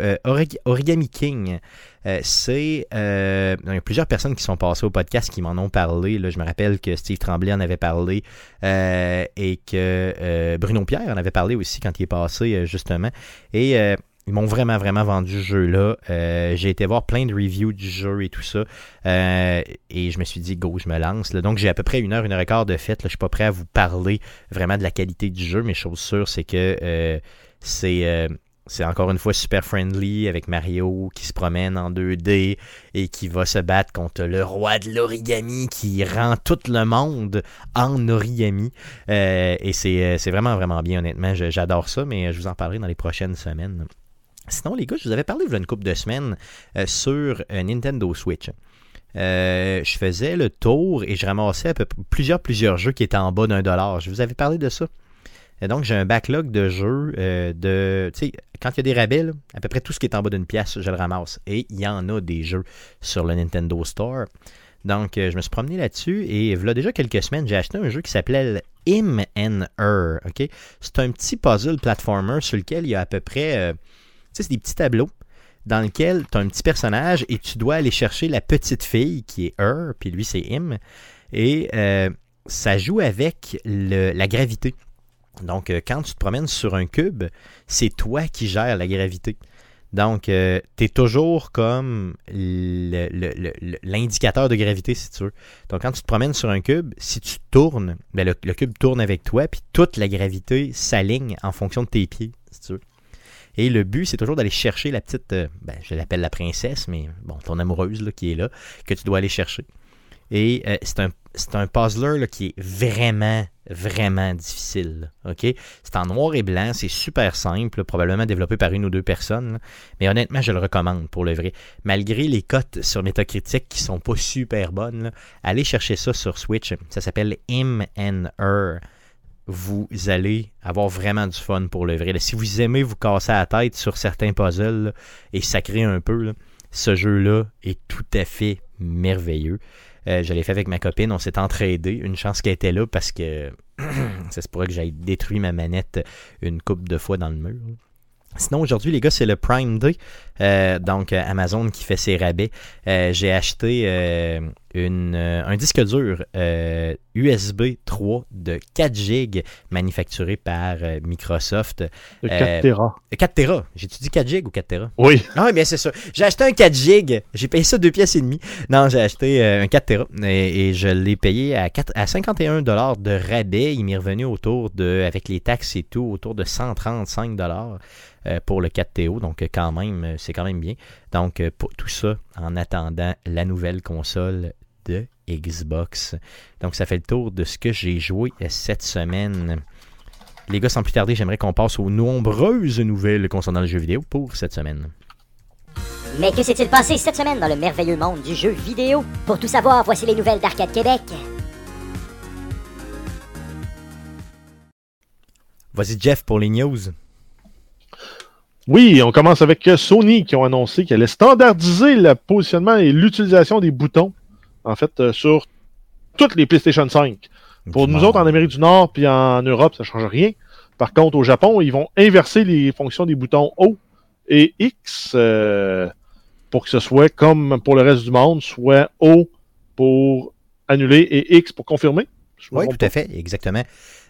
Origami King. Euh, c'est euh, il y a plusieurs personnes qui sont passées au podcast qui m'en ont parlé. Là, je me rappelle que Steve Tremblay en avait parlé euh, et que Bruno Pierre en avait parlé aussi quand il est passé justement. Et ils m'ont vraiment, vraiment vendu ce jeu-là. j'ai été voir plein de reviews du jeu et tout ça. et je me suis dit, go, je me lance. Donc, j'ai à peu près une heure, une heure et quart de fête. Là. Je suis pas prêt à vous parler vraiment de la qualité du jeu, mais chose sûre, c'est que c'est c'est encore une fois super friendly avec Mario qui se promène en 2D et qui va se battre contre le roi de l'origami qui rend tout le monde en origami. Euh, et euh, c'est vraiment, vraiment bien, honnêtement. J'adore ça, mais je vous en parlerai dans les prochaines semaines. Sinon, les gars, je vous avais parlé il y a une couple de semaines euh, sur Nintendo Switch. je faisais le tour et je ramassais plusieurs, plusieurs jeux qui étaient en bas d'un dollar. Je vous avais parlé de ça. Et donc, j'ai un backlog de jeux de. Tu sais, quand il y a des rabais, à peu près tout ce qui est en bas d'une pièce, je le ramasse. Et il y en a des jeux sur le Nintendo Store. Donc, euh, je me suis promené là-dessus et a déjà quelques semaines, j'ai acheté un jeu qui s'appelait Im and Her. C'est un petit puzzle platformer sur lequel il y a à peu près. Sais, c'est des petits tableaux dans lesquels tu as un petit personnage et tu dois aller chercher la petite fille qui est Her, puis lui c'est Im. Et euh, ça joue avec la gravité. Donc, euh, quand tu te promènes sur un cube, c'est toi qui gères la gravité. Donc, euh, tu es toujours comme l'indicateur de gravité, si tu veux. Donc, quand tu te promènes sur un cube, si tu tournes, ben, le, cube tourne avec toi, puis toute la gravité s'aligne en fonction de tes pieds, si tu veux. Et le but, c'est toujours d'aller chercher la petite, euh, ben, je l'appelle la princesse, mais bon, ton amoureuse là, qui est là, que tu dois aller chercher. Et c'est un, un, puzzler qui est vraiment vraiment difficile. OK? C'est en noir et blanc, c'est super simple, probablement développé par une ou deux personnes. mais honnêtement, je le recommande pour le vrai. Malgré les cotes sur Metacritic qui sont pas super bonnes, allez chercher ça sur Switch. Ça s'appelle Him and Her. Vous allez avoir vraiment du fun pour le vrai. si vous aimez vous casser la tête sur certains puzzles et sacrer un peu, ce jeu-là est tout à fait merveilleux. Euh, je l'ai fait avec ma copine, on s'est entraidé. Une chance qu'elle était là parce que ça se pourrait que j'aille détruire ma manette une coupe de fois dans le mur. Sinon, aujourd'hui, les gars, c'est le Prime Day. Euh, donc, Amazon qui fait ses rabais. Euh, j'ai acheté une, un disque dur USB 3 de 4 GB manufacturé par euh, Microsoft. 4 euh, Tera. 4 Tera. J'ai-tu dit 4 GB ou 4 Tera? Oui. Ah, bien c'est ça. J'ai acheté un 4 GB. J'ai payé ça 2 pièces et demie. Non, j'ai acheté euh, un 4 Tera et, je l'ai payé à, 4, à 51 de rabais. Il m'est revenu autour de, avec les taxes et tout, autour de 135 pour le 4TO. Donc, quand même, c'est quand même bien. Donc, pour tout ça, en attendant la nouvelle console de Xbox. Donc ça fait le tour de ce que j'ai joué cette semaine. Les gars, sans plus tarder, j'aimerais qu'on passe aux nombreuses nouvelles concernant le jeu vidéo pour cette semaine. Mais que s'est-il passé cette semaine dans le merveilleux monde du jeu vidéo? Pour tout savoir, voici les nouvelles d'Arcade Québec. Voici Jeff pour les news. Oui, on commence avec Sony qui ont annoncé qu'elle allait standardiser le positionnement et l'utilisation des boutons en fait, euh, sur toutes les PlayStation 5. Pour nous autres, en Amérique du Nord puis en Europe, ça ne change rien. Par contre, au Japon, ils vont inverser les fonctions des boutons O et X euh, pour que ce soit comme pour le reste du monde, soit O pour annuler et X pour confirmer. Oui, tout à fait, exactement.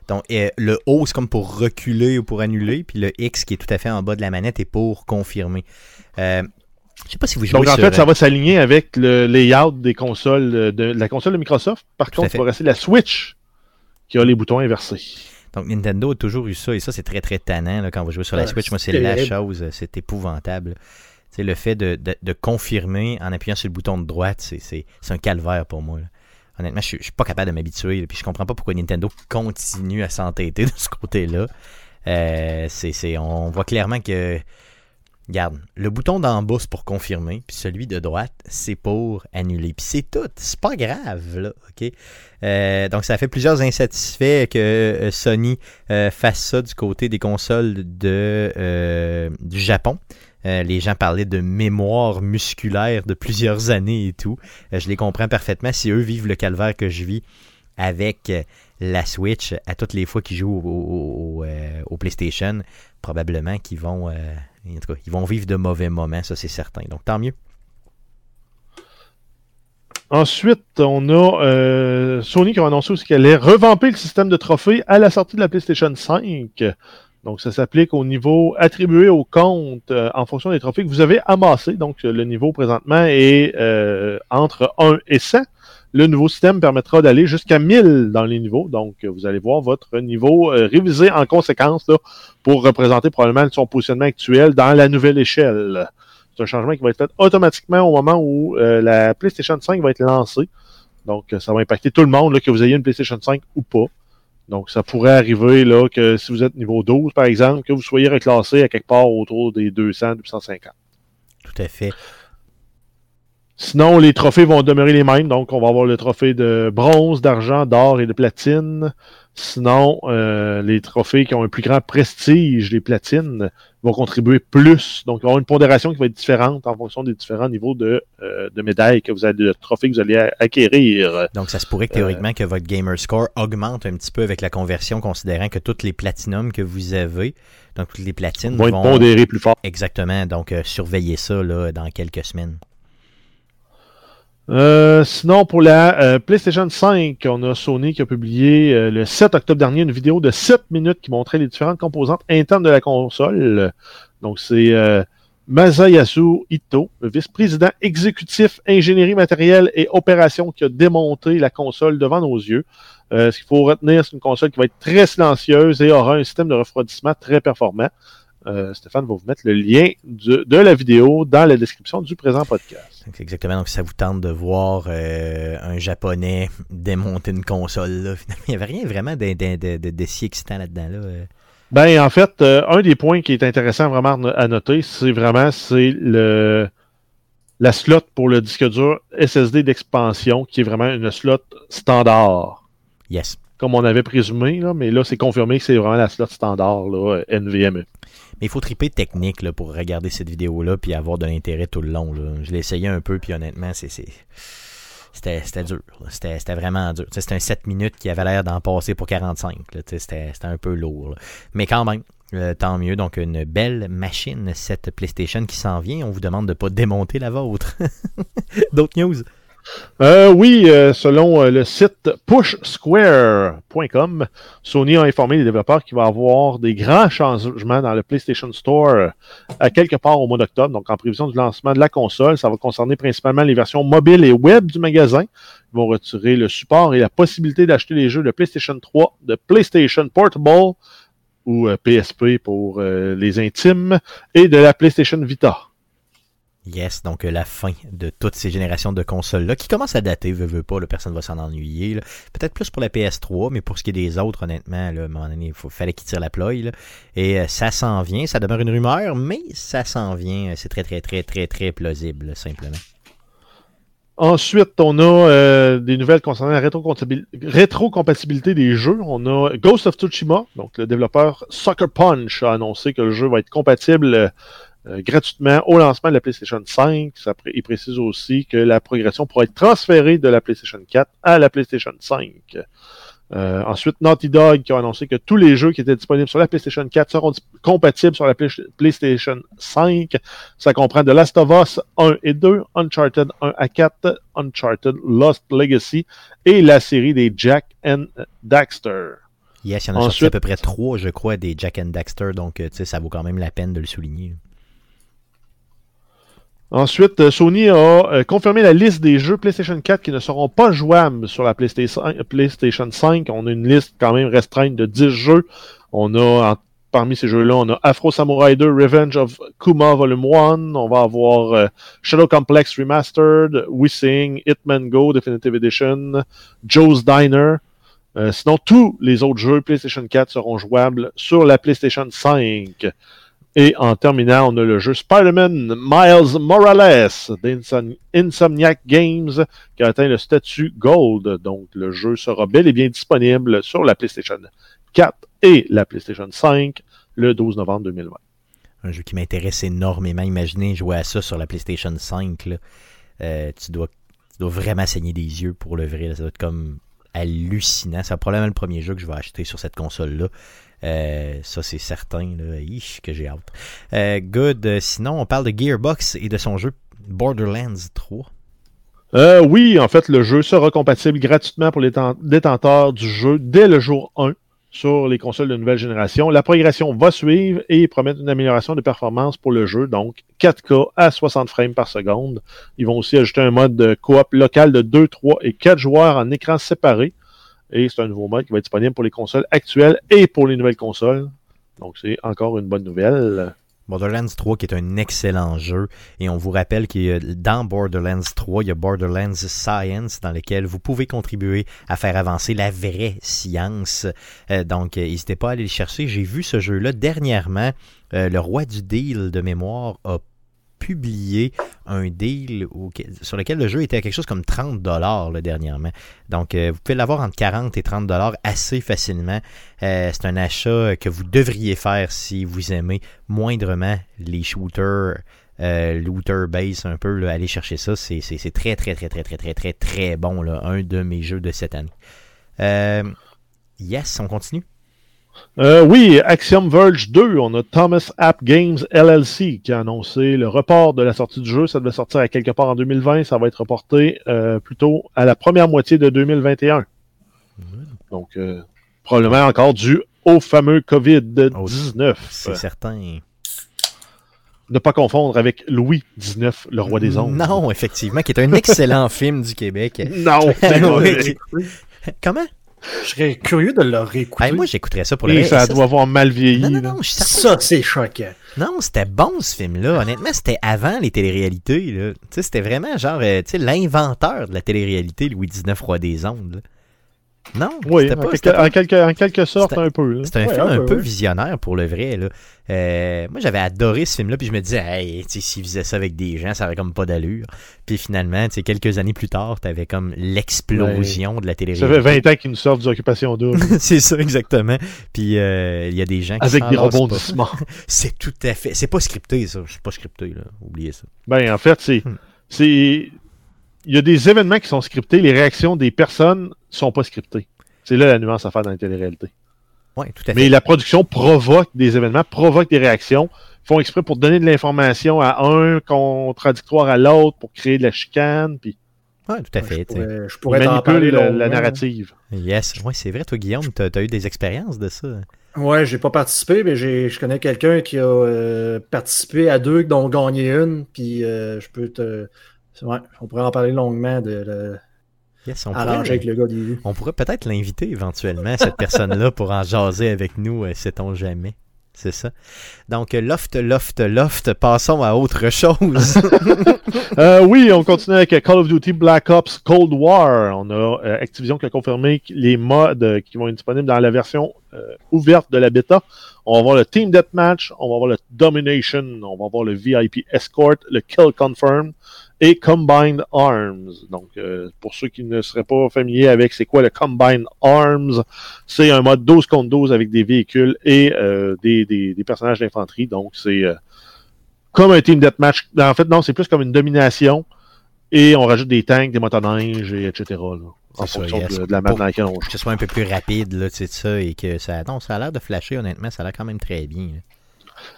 Donc, euh, le O, c'est comme pour reculer ou pour annuler, puis le X qui est tout à fait en bas de la manette est pour confirmer. Je sais pas si vous jouez Donc, en fait, ça va s'aligner avec le layout des consoles de, la console de Microsoft. Par contre, il va rester la Switch qui a les boutons inversés. Donc, Nintendo a toujours eu ça, et ça, c'est très, très tannant quand vous jouez sur la Switch. Moi, c'est la chose, c'est épouvantable. C'est le fait de, confirmer en appuyant sur le bouton de droite, c'est un calvaire pour moi. Honnêtement, je, ne suis pas capable de m'habituer, puis je comprends pas pourquoi Nintendo continue à s'entêter de ce côté-là. Euh, on voit clairement que Garde, le bouton d'en bas, c'est pour confirmer, puis celui de droite, c'est pour annuler. Puis c'est tout. C'est pas grave, là, OK? Euh, donc, ça fait plusieurs insatisfaits que euh, Sony fasse ça du côté des consoles de, du Japon. Les gens parlaient de mémoire musculaire de plusieurs années et tout. je les comprends parfaitement. Si eux vivent le calvaire que je vis avec la Switch à toutes les fois qu'ils jouent au, PlayStation, probablement qu'ils vont vivre de mauvais moments, ça c'est certain. Donc tant mieux. Ensuite, on a euh, Sony qui a annoncé aussi qu'elle allait revamper le système de trophées à la sortie de la PlayStation 5. Donc, ça s'applique au niveau attribué au compte euh, en fonction des trophées que vous avez amassés. Donc, le niveau présentement est euh, entre 1 et 100. Le nouveau système permettra d'aller jusqu'à 1000 dans les niveaux. Donc, vous allez voir votre niveau euh, révisé en conséquence là, pour représenter probablement son positionnement actuel dans la nouvelle échelle. C'est un changement qui va être fait automatiquement au moment où euh, la PlayStation 5 va être lancée. Donc, ça va impacter tout le monde, là, que vous ayez une PlayStation 5 ou pas. Donc, ça pourrait arriver là, que si vous êtes niveau 12, par exemple, que vous soyez reclassé à quelque part autour des 200, 250. Tout à fait. Sinon, les trophées vont demeurer les mêmes. Donc, on va avoir le trophée de bronze, d'argent, d'or et de platine. Sinon, euh, les trophées qui ont un plus grand prestige, les platines, vont contribuer plus. Donc, il va y avoir une pondération qui va être différente en fonction des différents niveaux de, euh, de médailles que vous avez, de trophées que vous allez acquérir. Donc, ça se pourrait que théoriquement que votre gamer score augmente un petit peu avec la conversion, considérant que toutes les platinums que vous avez, donc toutes les platines vont, être pondérées plus fort. Exactement. Donc, euh, surveillez ça là, dans quelques semaines. Euh, sinon, pour la euh, PlayStation 5, on a Sony qui a publié euh, le 7 octobre dernier une vidéo de 7 minutes qui montrait les différentes composantes internes de la console. Donc, c'est Masayasu Ito, vice-président exécutif ingénierie matérielle et opération qui a démonté la console devant nos yeux. ce qu'il faut retenir, c'est une console qui va être très silencieuse et aura un système de refroidissement très performant. Stéphane va vous mettre le lien de la vidéo dans la description du présent podcast. Exactement. Donc, ça vous tente de voir euh, un Japonais démonter une console. Là. il n'y avait rien vraiment de, de, si excitant là-dedans. Là. Euh. Ben, en fait, un des points qui est intéressant vraiment à noter, c'est vraiment c'est le la slot pour le disque dur SSD d'expansion, qui est vraiment une slot standard. Yes. Comme on avait présumé, là, mais là, c'est confirmé que c'est vraiment la slot standard, là, NVMe. Mais il faut triper technique là, pour regarder cette vidéo-là puis avoir de l'intérêt tout le long. Là. Je l'ai essayé un peu, puis honnêtement, c'est. C'était dur. C'était vraiment dur. C'était un 7 minutes qui avait l'air d'en passer pour 45. C'était un peu lourd. Mais quand même, euh, tant mieux. Donc, une belle machine, cette PlayStation qui s'en vient. On vous demande de ne pas démonter la vôtre. D'autres news? Euh, oui, euh, selon euh, le site pushsquare.com, Sony a informé les développeurs qu'il va y avoir des grands changements dans le PlayStation Store à quelque part au mois d'octobre. Donc, en prévision du lancement de la console, ça va concerner principalement les versions mobiles et web du magasin. Ils vont retirer le support et la possibilité d'acheter les jeux de PlayStation 3, de PlayStation Portable ou PSP pour les intimes et de la PlayStation Vita. Yes, donc euh, la fin de toutes ces générations de consoles-là, qui commencent à dater, veut, veut pas, personne ne va s'en ennuyer. Peut-être plus pour la PS3, mais pour ce qui est des autres, honnêtement, là, à un moment donné, il fallait qu'ils tirent la ploie. Et euh, ça s'en vient, ça demeure une rumeur, mais ça s'en vient. C'est très, très, très, très, très plausible, simplement. Ensuite, on a euh, des nouvelles concernant la rétrocompatibilité des jeux. On a Ghost of Tsushima, donc le développeur Sucker Punch a annoncé que le jeu va être compatible euh, gratuitement au lancement de la PlayStation 5. Ça, il précise aussi que la progression pourra être transférée de la PlayStation 4 à la PlayStation 5. Euh, ensuite, Naughty Dog qui a annoncé que tous les jeux qui étaient disponibles sur la PlayStation 4 seront compatibles sur la PlayStation 5. Ça comprend The Last of Us 1 et 2, Uncharted 1 à 4, Uncharted Lost Legacy et la série des Jack and Daxter. Yes, il y en a Ensuite, à peu près trois, je crois, des Jack and Daxter, donc euh, ça vaut quand même la peine de le souligner. Ensuite, euh, Sony a euh, confirmé la liste des jeux PlayStation 4 qui ne seront pas jouables sur la PlayStation 5. On a une liste quand même restreinte de 10 jeux. On a, parmi ces jeux-là, on a Afro Samurai 2, Revenge of Kuma Volume 1. On va avoir euh, Shadow Complex Remastered, Wissing, Hitman Go Definitive Edition, Joe's Diner. sinon, tous les autres jeux PlayStation 4 seront jouables sur la PlayStation 5. Et en terminant, on a le jeu Spider-Man Miles Morales d'Insomniac Games qui a atteint le statut Gold. Donc, le jeu sera bel et bien disponible sur la PlayStation 4 et la PlayStation 5 le 12 novembre 2020. Un jeu qui m'intéresse énormément. Imaginez jouer à ça sur la PlayStation 5. Euh, tu, dois, tu dois vraiment saigner des yeux pour le vrai. Ça doit être comme hallucinant. C'est probablement le premier jeu que je vais acheter sur cette console-là. Euh, ça, c'est certain. Là. que j'ai hâte. Euh, good. Sinon, on parle de Gearbox et de son jeu Borderlands 3. Euh, oui, en fait, le jeu sera compatible gratuitement pour les détenteurs du jeu dès le jour 1 sur les consoles de nouvelle génération. La progression va suivre et promet une amélioration de performance pour le jeu, donc 4K à 60 frames par seconde. Ils vont aussi ajouter un mode de coop local de 2, 3 et 4 joueurs en écran séparé. Et c'est un nouveau mode qui va être disponible pour les consoles actuelles et pour les nouvelles consoles. Donc c'est encore une bonne nouvelle. Borderlands 3 qui est un excellent jeu et on vous rappelle que dans Borderlands 3, il y a Borderlands Science dans lequel vous pouvez contribuer à faire avancer la vraie science. Euh, donc n'hésitez pas à aller le chercher. J'ai vu ce jeu-là dernièrement. Euh, le roi du deal de mémoire a publié un deal sur lequel le jeu était à quelque chose comme 30 dollars dernièrement. Donc, euh, vous pouvez l'avoir entre 40 et 30 dollars assez facilement. Euh, c'est un achat que vous devriez faire si vous aimez moindrement les shooters. Euh, base un peu, aller chercher ça, c'est très très très très très très très très bon, là, un de mes jeux de cette année. yes, on continue. Euh, oui, Axiom Verge 2, on a Thomas App Games LLC qui a annoncé le report de la sortie du jeu. Ça devait sortir à quelque part en 2020. Ça va être reporté euh, plutôt à la première moitié de 2021. Donc, euh, probablement encore dû au fameux COVID-19. C'est certain. Ne pas confondre avec Louis XIX, le roi des ondes. Non, effectivement, qui est un excellent film du Québec. Non, Comment? Je serais curieux de le réécouter. moi, j'écouterais ça pour le Et ça, doit avoir mal vieilli. Non, non, non, ça, c'est choquant. Non, c'était bon ce film-là. Honnêtement, c'était avant les téléréalités. C'était vraiment genre euh, l'inventeur de la téléréalité, Louis XIX, roi des ondes. Non, oui, en, pas, en, quelque, en, quelque, sorte, un peu. C'est un film un, peu, visionnaire pour le vrai. Là. Euh, moi, j'avais adoré ce film-là, puis je me disais, hey, s'il faisait ça avec des gens, ça aurait comme pas d'allure. Puis finalement, quelques années plus tard, t'avais comme l'explosion de la télé Ça fait 20 ans qu'ils nous sortent d'occupation double. c'est ça, exactement. Puis euh, il y a des gens qui Avec des rebondissements. c'est tout à fait. C'est pas scripté, ça. C'est pas scripté, là. Oubliez ça. Ben, en fait, c'est. Hmm. c'est il y a des événements qui sont scriptés, les réactions des personnes sont pas scriptées. C'est là la nuance à faire dans la télé-réalité. Oui, tout à fait. Mais la production provoque des événements, provoque des réactions, font exprès pour donner de l'information à un contradictoire à l'autre, pour créer de la chicane, puis... Oui, tout à fait. Je pourrais, je la, la, narrative. Yes. Oui, c'est vrai, toi, Guillaume, tu as, eu des expériences de ça. Ouais, j'ai pas participé, mais je connais quelqu'un qui a euh, participé à deux, dont gagné une, puis euh, je peux te Ouais, on pourrait en parler longuement de, on pourrait, avec le gars On pourrait peut-être l'inviter éventuellement, cette personne-là, pour en jaser avec nous, euh, sait-on jamais. C'est ça. Donc, loft, loft, loft, passons à autre chose. Euh, oui, on continue avec Call of Duty Black Ops Cold War. On a euh, Activision qui a confirmé les modes qui vont être disponibles dans la version ouverte de la bêta. On va voir le Team Deathmatch, on va voir le Domination, on va voir le VIP Escort, le Kill Confirm, et Combined Arms. Donc, euh, pour ceux qui ne seraient pas familiers avec c'est quoi le Combined Arms, c'est un mode 12 contre 12 avec des véhicules et euh, des, des, des, personnages d'infanterie. Donc, c'est euh, comme un team deathmatch. En fait, non, c'est plus comme une domination et on rajoute des tanks, des motoneiges, et etc. Là, en fonction de, la map dans laquelle on Que ce soit un peu plus rapide, là, tu sais, ça, et que ça... Non, ça a l'air de flasher, honnêtement, ça a l'air quand même très bien.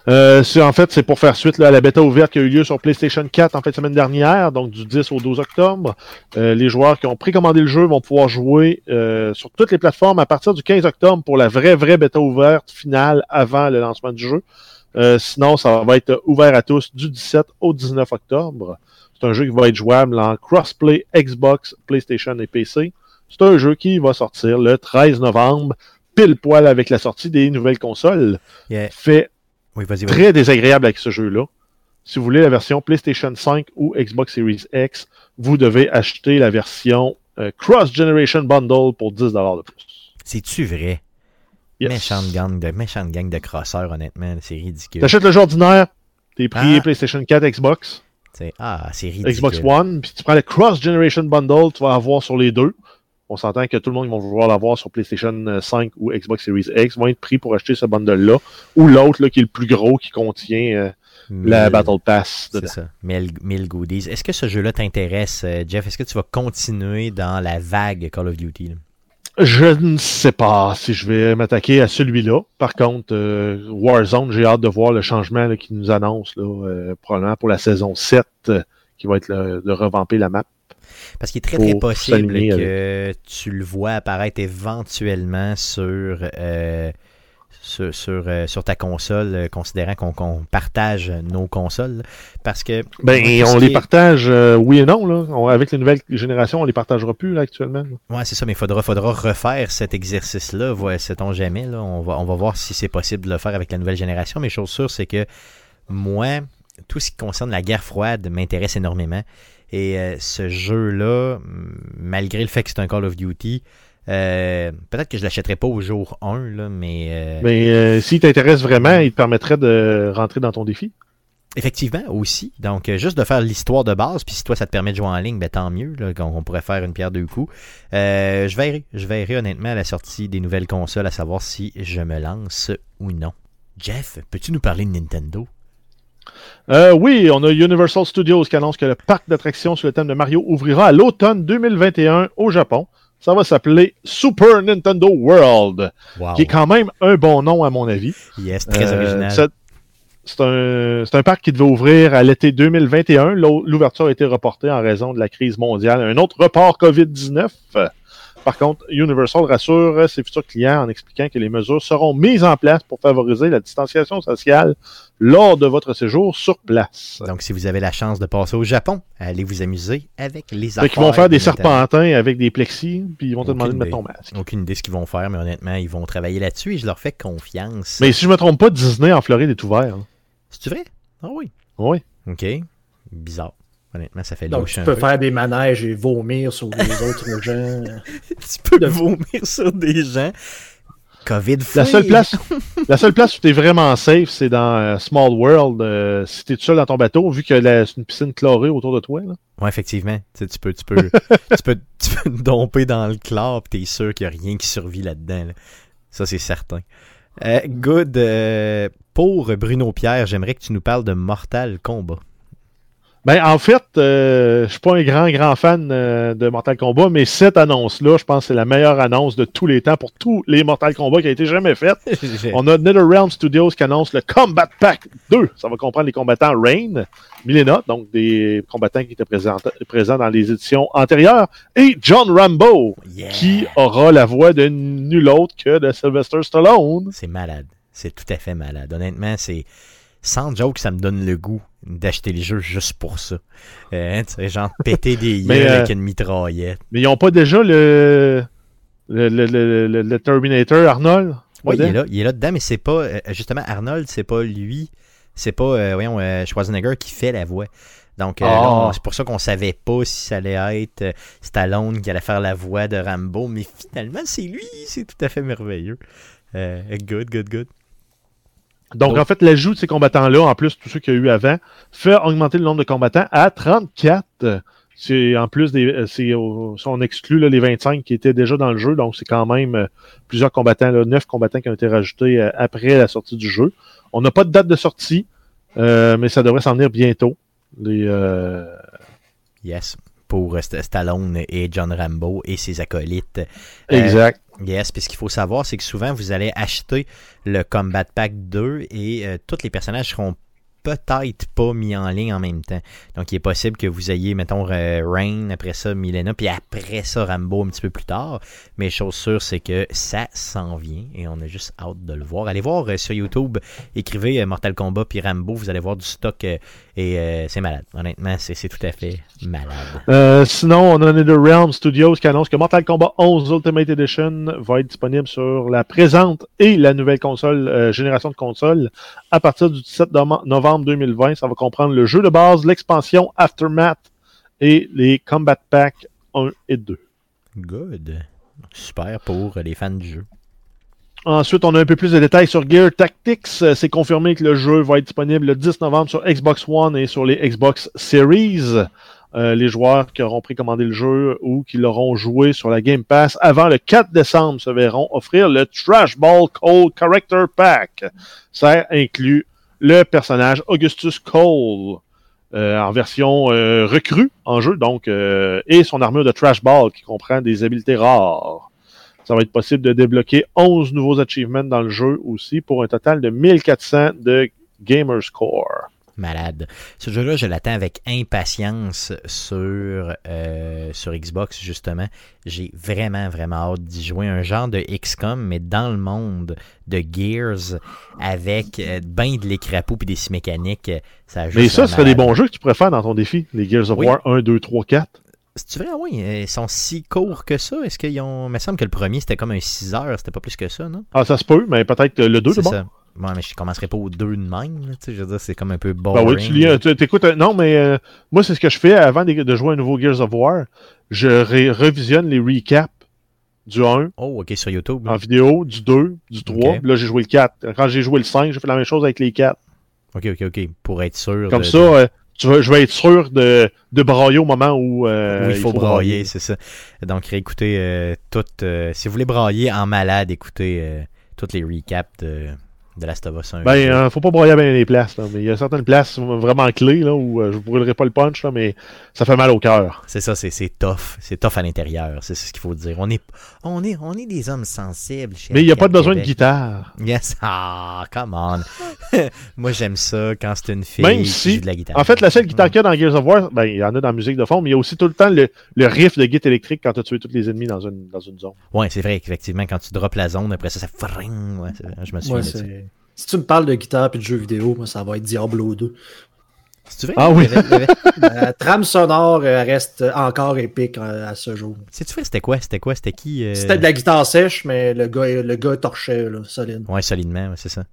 Euh, en fait, c'est pour faire suite à la bêta ouverte qui a eu lieu sur PlayStation 4 en fin de semaine dernière, donc du 10 au 12 octobre. Euh, les joueurs qui ont précommandé le jeu vont pouvoir jouer euh, sur toutes les plateformes à partir du 15 octobre pour la vraie, vraie bêta ouverte finale avant le lancement du jeu. Sinon, ça va être ouvert à tous du 17 au 19 octobre. C'est un jeu qui va être jouable en crossplay Xbox, PlayStation et PC. C'est un jeu qui va sortir le 13 novembre, pile poil avec la sortie des nouvelles consoles. Fait très désagréable avec ce jeu-là. Si vous voulez la version PlayStation 5 ou Xbox Series X, vous devez acheter la version euh, Cross Generation Bundle pour 10$ de plus. C'est-tu vrai? Méchante gang de, méchante gang de crosseurs, honnêtement. C'est ridicule. T'achètes le jeu ordinaire, t'es pris ah. PlayStation 4, Xbox. ah, c'est ridicule. Xbox One, puis tu prends le Cross Generation Bundle, tu vas avoir sur les deux. On s'entend que tout le monde va vouloir l'avoir sur PlayStation 5 ou Xbox Series X, vont être pris pour acheter ce bundle-là, ou l'autre qui est le plus gros qui contient euh, la Battle Pass. C'est ça, 1000 goodies. Est-ce que ce jeu-là t'intéresse, euh, Jeff? Est-ce que tu vas continuer dans la vague Call of Duty? Je ne sais pas si je vais m'attaquer à celui-là. Par contre, euh, Warzone, j'ai hâte de voir le changement qu'il nous annonce, là, probablement pour la saison 7, qui va être de revamper la map. Parce qu'il est très, très possible que tu le vois apparaître éventuellement sur, euh, sur, euh, sur, ta console, euh, considérant qu'on partage nos consoles. Parce que. Ben, on les partage, oui et non. Là. avec les nouvelles générations, on les partagera plus là, actuellement. Oui, c'est ça, mais il faudra, faudra refaire cet exercice-là. Sait-on jamais. Là. On, va, on va voir si c'est possible de le faire avec la nouvelle génération. Mais chose sûre, c'est que moi, tout ce qui concerne la guerre froide m'intéresse énormément. Et euh, ce jeu-là, malgré le fait que c'est un Call of Duty, euh, peut-être que je ne l'achèterai pas au jour 1, là, mais. Euh, mais s'il t'intéresse vraiment, il te permettrait de rentrer dans ton défi. Effectivement, aussi. Donc, juste de faire l'histoire de base, puis si toi, ça te permet de jouer en ligne, ben, tant mieux, là, on, pourrait faire une pierre deux coups. je verrai, je verrai honnêtement à la sortie des nouvelles consoles, à savoir si je me lance ou non. Jeff, peux-tu nous parler de Nintendo? Euh, oui, on a Universal Studios qui annonce que le parc d'attractions sur le thème de Mario ouvrira à l'automne 2021 au Japon. Ça va s'appeler Super Nintendo World, qui est quand même un bon nom à mon avis. Yes, très euh, original. C'est un, un, parc qui devait ouvrir à l'été 2021. L'ouverture a été reportée en raison de la crise mondiale. Un autre report COVID-19. Par contre, Universal rassure ses futurs clients en expliquant que les mesures seront mises en place pour favoriser la distanciation sociale lors de votre séjour sur place. Donc, si vous avez la chance de passer au Japon, allez vous amuser avec les affaires. Ils vont faire des serpentins avec des plexis, puis ils vont te demander de mettre ton masque. Aucune idée ce qu'ils vont faire, mais honnêtement, ils vont travailler là-dessus et je leur fais confiance. Mais si je me trompe pas, Disney en Floride est ouvert. C'est vrai? Ah oui. Oui. OK. Bizarre. Honnêtement, ça fait Donc, tu peux faire des manèges et vomir sur les autres gens. tu peux vomir sur des gens. COVID la seule place La seule place où tu es vraiment safe, c'est dans euh, Small World. Euh, si tu es seul dans ton bateau, vu que c'est une piscine chlorée autour de toi. Là. Ouais, effectivement. Tu, peux, tu, peux, tu, peux, tu peux domper dans le chlore et tu es sûr qu'il n'y a rien qui survit là-dedans. Ça, c'est certain. Euh, good. pour Bruno Pierre, j'aimerais que tu nous parles de Mortal Kombat. Ben, en fait, euh, je suis pas un grand, grand fan euh, de Mortal Kombat, mais cette annonce-là, je pense que c'est la meilleure annonce de tous les temps pour tous les Mortal Kombat qui a été jamais faite. On a NetherRealm Studios qui annonce le Combat Pack 2. Ça va comprendre les combattants Rain, Milena, donc des combattants qui étaient présents, présents dans les éditions antérieures, et John Rambo, qui aura la voix de nul autre que de Sylvester Stallone. C'est malade. C'est tout à fait malade. Honnêtement, c'est sans joke, ça me donne le goût d'acheter les jeux juste pour ça. Euh, genre péter des yeux avec euh, une mitraillette. Mais ils n'ont pas déjà le le, le, le, Terminator Arnold? Oui, il est là, il est là dedans, mais c'est pas euh, justement Arnold, c'est pas lui, c'est pas voyons Schwarzenegger qui fait la voix. Donc ah. c'est pour ça qu'on savait pas si ça allait être Stallone qui allait faire la voix de Rambo, mais finalement c'est lui, c'est tout à fait merveilleux. good, good, good. Donc, en fait, l'ajout de ces combattants-là, en plus de tous ceux qu'il y a eu avant, fait augmenter le nombre de combattants à 34. C'est en plus des. C'est, on exclut les 25 qui étaient déjà dans le jeu, donc c'est quand même euh, plusieurs combattants, là, 9 combattants qui ont été rajoutés euh, après la sortie du jeu. On n'a pas de date de sortie, euh, mais ça devrait s'en venir bientôt. Les, Yes pour Stallone et John Rambo et ses acolytes. Exact. yes, puis ce qu'il faut savoir, c'est que souvent vous allez acheter le Combat Pack 2 et tous les personnages seront peut-être pas mis en ligne en même temps. Donc, il est possible que vous ayez, mettons, Rain, après ça, Milena, puis après ça, Rambo un petit peu plus tard. Mais chose sûre, c'est que ça s'en vient et on a juste hâte de le voir. Allez voir sur YouTube, écrivez Mortal Kombat puis Rambo, vous allez voir du stock et euh, c'est malade. Honnêtement, c'est tout à fait malade. Euh, sinon, on a NetherRealm Studios qui annonce que Mortal Kombat 11 Ultimate Edition va être disponible sur la présente et la nouvelle console, euh, génération de consoles, à partir du 17 novembre 2020. Ça va comprendre le jeu de base, l'expansion Aftermath et les Combat Pack 1 et 2. Good. Super pour les fans du jeu. Ensuite, on a un peu plus de détails sur Gear Tactics. C'est confirmé que le jeu va être disponible le 10 novembre sur Xbox One et sur les Xbox Series. Euh, les joueurs qui auront précommandé le jeu ou qui l'auront joué sur la Game Pass avant le 4 décembre se verront offrir le Trash Ball Cole Character Pack. Ça inclut le personnage Augustus Cole. Euh, en version euh, recrue en jeu, donc, et son armure de Trash Ball qui comprend des habiletés rares. Ça va être possible de débloquer 11 nouveaux achievements dans le jeu aussi pour un total de 1400 de Gamer Score malade. Ce jeu-là, je l'attends avec impatience sur, euh, sur Xbox, justement. J'ai vraiment, vraiment hâte d'y jouer. Un genre de XCOM, mais dans le monde de Gears, avec euh, ben de l'écrapeau et des scies mécaniques. Ça mais ça, ce serait des bons jeux que tu pourrais faire dans ton défi, les Gears of War 1, 2, 3, 4. C'est vrai, oui, ils sont si courts que ça. Est-ce qu'ils ont. Il me semble que le premier c'était comme un 6 heures, c'était pas plus que ça, non? Ah, ça se peut, mais peut-être le 2 c'est bon. Ouais, mais je commencerai pas au 2 de même. je veux dire, c'est comme un peu boring. Ben oui, tu lis, tu écoutes, non, mais euh, moi, c'est ce que je fais avant de, jouer un nouveau Gears of War. Je revisionne les recaps du 1. Oh, ok, sur YouTube. En vidéo, du 2, du 3. Là, j'ai joué le 4. Quand j'ai joué le 5, j'ai fait la même chose avec les 4. Ok, ok, ok. Pour être sûr. Comme ça, euh, tu je vais être sûr de, de brailler au moment où, euh, il, faut brailler, c'est ça. Donc, réécoutez toutes. si vous voulez brailler en malade, écoutez toutes les recaps de de Last of Us 1. Ben, euh, faut pas broyer bien les places, là, mais il y a certaines places vraiment clés là, où euh, je ne brûlerai pas le punch, là, mais ça fait mal au cœur. C'est ça, c'est, tough. C'est tough à l'intérieur, c'est ce qu'il faut dire. On est, on est, on est des hommes sensibles. mais il n'y a pas besoin de guitare. Yes, ah, come on. Moi, j'aime ça quand c'est une fille Même si, qui joue de la guitare. En fait, la seule guitare qu'il y a dans Gears of War, ben, il y en a dans la musique de fond, mais il y a aussi tout le temps le, le riff de guitare électrique quand tu as tué tous les ennemis dans une, dans une zone. Ouais, c'est vrai, effectivement, quand tu drops la zone, après ça, ça fring. Ouais, je me souviens de ça. Si tu me parles de guitare et de jeux vidéo, moi, ça va être Diablo 2. Si tu veux, ah oui. La trame sonore reste encore épique à ce jour. Si tu fais, c'était quoi? C'était quoi? C'était qui euh? C'était de la guitare sèche, mais le gars, le gars torchait, là, solide. Ouais, solidement, c'est ça.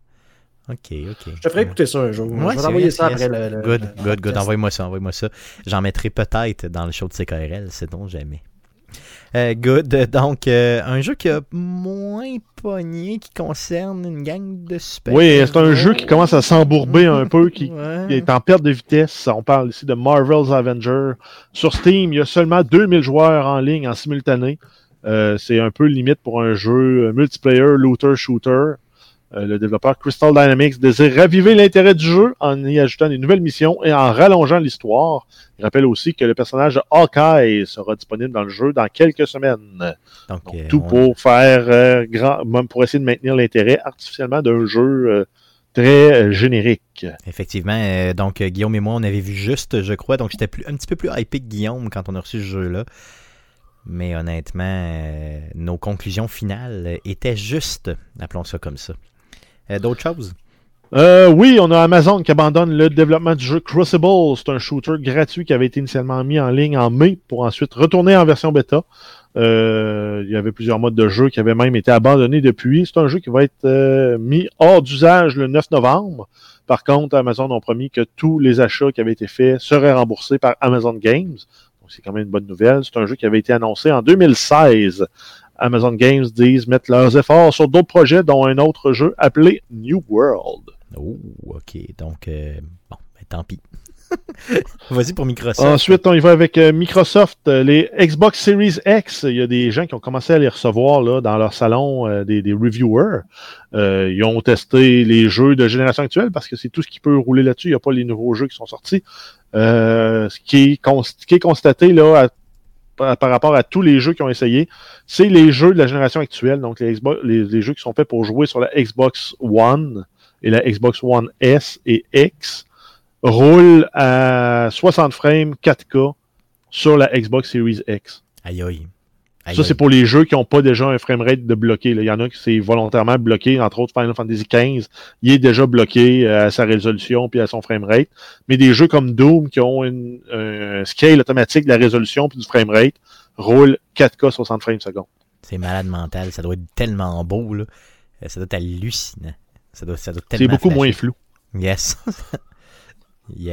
Ok, ok. Je te ferai écouter ça un jour. je vais t'envoyer ça après le, Good, good, good. Envoie-moi ça, envoie-moi ça. J'en mettrai peut-être dans le show de CKRL, c'est donc jamais. Euh, good. Donc, euh, un jeu qui a moins pogné, qui concerne une gang de super. Oui, c'est un jeu qui commence à s'embourber un peu, qui, est en perte de vitesse. On parle ici de Marvel's Avenger. Sur Steam, il y a seulement 2000 joueurs en ligne en simultané. Euh, c'est un peu limite pour un jeu multiplayer, looter, shooter. Euh, le développeur Crystal Dynamics désire raviver l'intérêt du jeu en y ajoutant des nouvelles missions et en rallongeant l'histoire. Il rappelle aussi que le personnage de Hawkeye sera disponible dans le jeu dans quelques semaines. Donc, euh, tout pour faire euh, grand, même pour essayer de maintenir l'intérêt artificiellement d'un jeu très générique. Effectivement. donc, Guillaume et moi, on avait vu juste, je crois. Donc, j'étais un petit peu plus hypé que Guillaume quand on a reçu ce jeu-là. Mais honnêtement, nos conclusions finales étaient justes, appelons ça comme ça. Euh, d'autres choses? Euh, oui, on a Amazon qui abandonne le développement du jeu Crucible. C'est un shooter gratuit qui avait été initialement mis en ligne en mai pour ensuite retourner en version bêta. Euh, il y avait plusieurs modes de jeu qui avaient même été abandonnés depuis. C'est un jeu qui va être mis hors d'usage le 9 novembre. Par contre, Amazon ont promis que tous les achats qui avaient été faits seraient remboursés par Amazon Games. Donc, c'est quand même une bonne nouvelle. C'est un jeu qui avait été annoncé en 2016 Amazon Games disent mettre leurs efforts sur d'autres projets, dont un autre jeu appelé New World. Oh, ok. Donc, euh, bon, ben, tant pis. Vas-y pour Microsoft. Ensuite, on y va avec euh, Microsoft, euh, les Xbox Series X. Il y a des gens qui ont commencé à les recevoir là, dans leur salon, des, reviewers. ils ont testé les jeux de génération actuelle parce que c'est tout ce qui peut rouler là-dessus. Il n'y a pas les nouveaux jeux qui sont sortis. ce, qui est, qui est constaté là, à par, rapport à tous les jeux qui ont essayé, c'est les jeux de la génération actuelle, donc les, les, jeux qui sont faits pour jouer sur la Xbox One et la Xbox One S et X, roulent à 60 frames 4K sur la Xbox Series X. Aïe aïe ça, c'est pour les jeux qui n'ont pas déjà un framerate de bloqué. Il y en a qui c'est volontairement bloqué, entre autres Final Fantasy XV, il est déjà bloqué euh, à sa résolution puis à son framerate. Mais des jeux comme Doom qui ont une, un scale automatique de la résolution puis du framerate roulent 4K 60 frames secondes. C'est malade mental, ça doit être tellement beau, là. Ça doit être hallucinant. Ça doit, ça doit C'est beaucoup moins flou. Yes.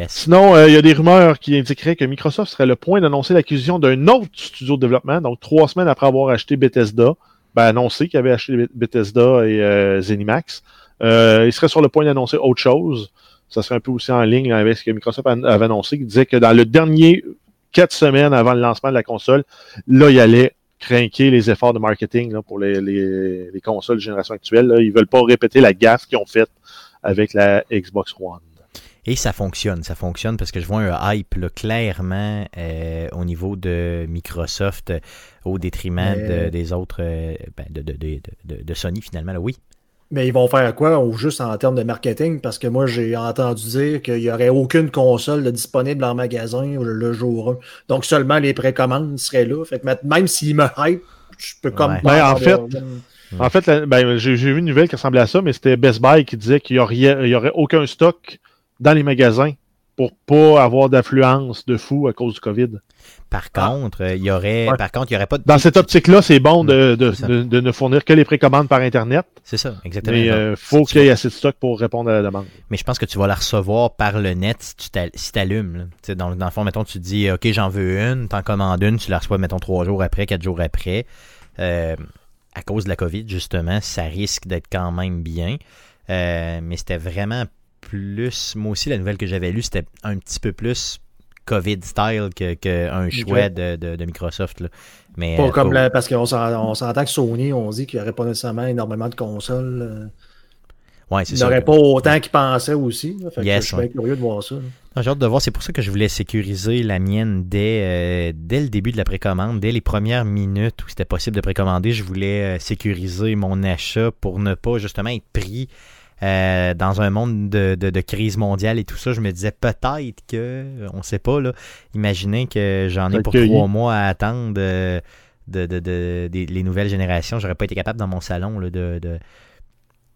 Sinon, euh, il y a des rumeurs qui indiqueraient que Microsoft serait le point d'annoncer l'acquisition d'un autre studio de développement, donc trois semaines après avoir acheté Bethesda. ben, annoncé qu'il avait acheté Bethesda et Zenimax. il serait sur le point d'annoncer autre chose. Ça serait un peu aussi en ligne avec ce que Microsoft avait annoncé, qui disait que dans le dernier quatre semaines avant le lancement de la console, là, il allait craquer les efforts de marketing là, pour les, les, les, consoles de génération actuelle. Là. Ils veulent pas répéter la gaffe qu'ils ont faite avec la Xbox One. Et ça fonctionne, ça fonctionne parce que je vois un hype là, clairement euh, au niveau de Microsoft au détriment de, des autres, euh, ben, de, de, de, Sony finalement. Là. Oui, mais ils vont faire quoi ou juste en termes de marketing? Parce que moi, j'ai entendu dire qu'il n'y aurait aucune console disponible en magasin le jour 1. Donc seulement les précommandes seraient là. Fait que même s'ils me hype, je peux comme pas. Ben, en, fait, en fait, ben, j'ai vu une nouvelle qui ressemblait à ça, mais c'était Best Buy qui disait qu'il n'y aurait, aurait aucun stock dans les magasins pour pas avoir d'affluence de fou à cause du COVID. Par ah. contre, il y aurait, par contre, il y aurait pas de... Dans cette optique-là, c'est bon de, de, de, ne fournir que les précommandes par Internet. C'est ça, exactement. Mais il euh, faut qu'il y ait assez de stock pour répondre à la demande. Mais je pense que tu vas la recevoir par le net si tu allumes. Dans, dans le fond, mettons, tu dis, OK, j'en veux une, t'en commandes une, tu la reçois, mettons, trois jours après, quatre jours après. Euh, à cause de la COVID, justement, ça risque d'être quand même bien. Euh, mais c'était vraiment plus. Moi aussi, la nouvelle que j'avais lue, c'était un petit peu plus COVID style qu'un que choix de, de, Microsoft. Là. Mais, pas euh, comme parce qu'on s'entend que Sony, on dit qu'il n'y aurait pas nécessairement énormément de consoles. Euh. Ouais, Il n'aurait pas autant qu'ils pensaient aussi. Fait je suis curieux de voir ça. J'ai hâte de voir. C'est pour ça que je voulais sécuriser la mienne dès, euh, dès le début de la précommande. Dès les premières minutes où c'était possible de précommander, je voulais sécuriser mon achat pour ne pas justement être pris euh, dans un monde de, de, crise mondiale et tout ça, je me disais peut-être que, on sait pas, là, imaginez que j'en ai pour trois mois à attendre de, de, de, les nouvelles générations. J'aurais pas été capable dans mon salon là, de.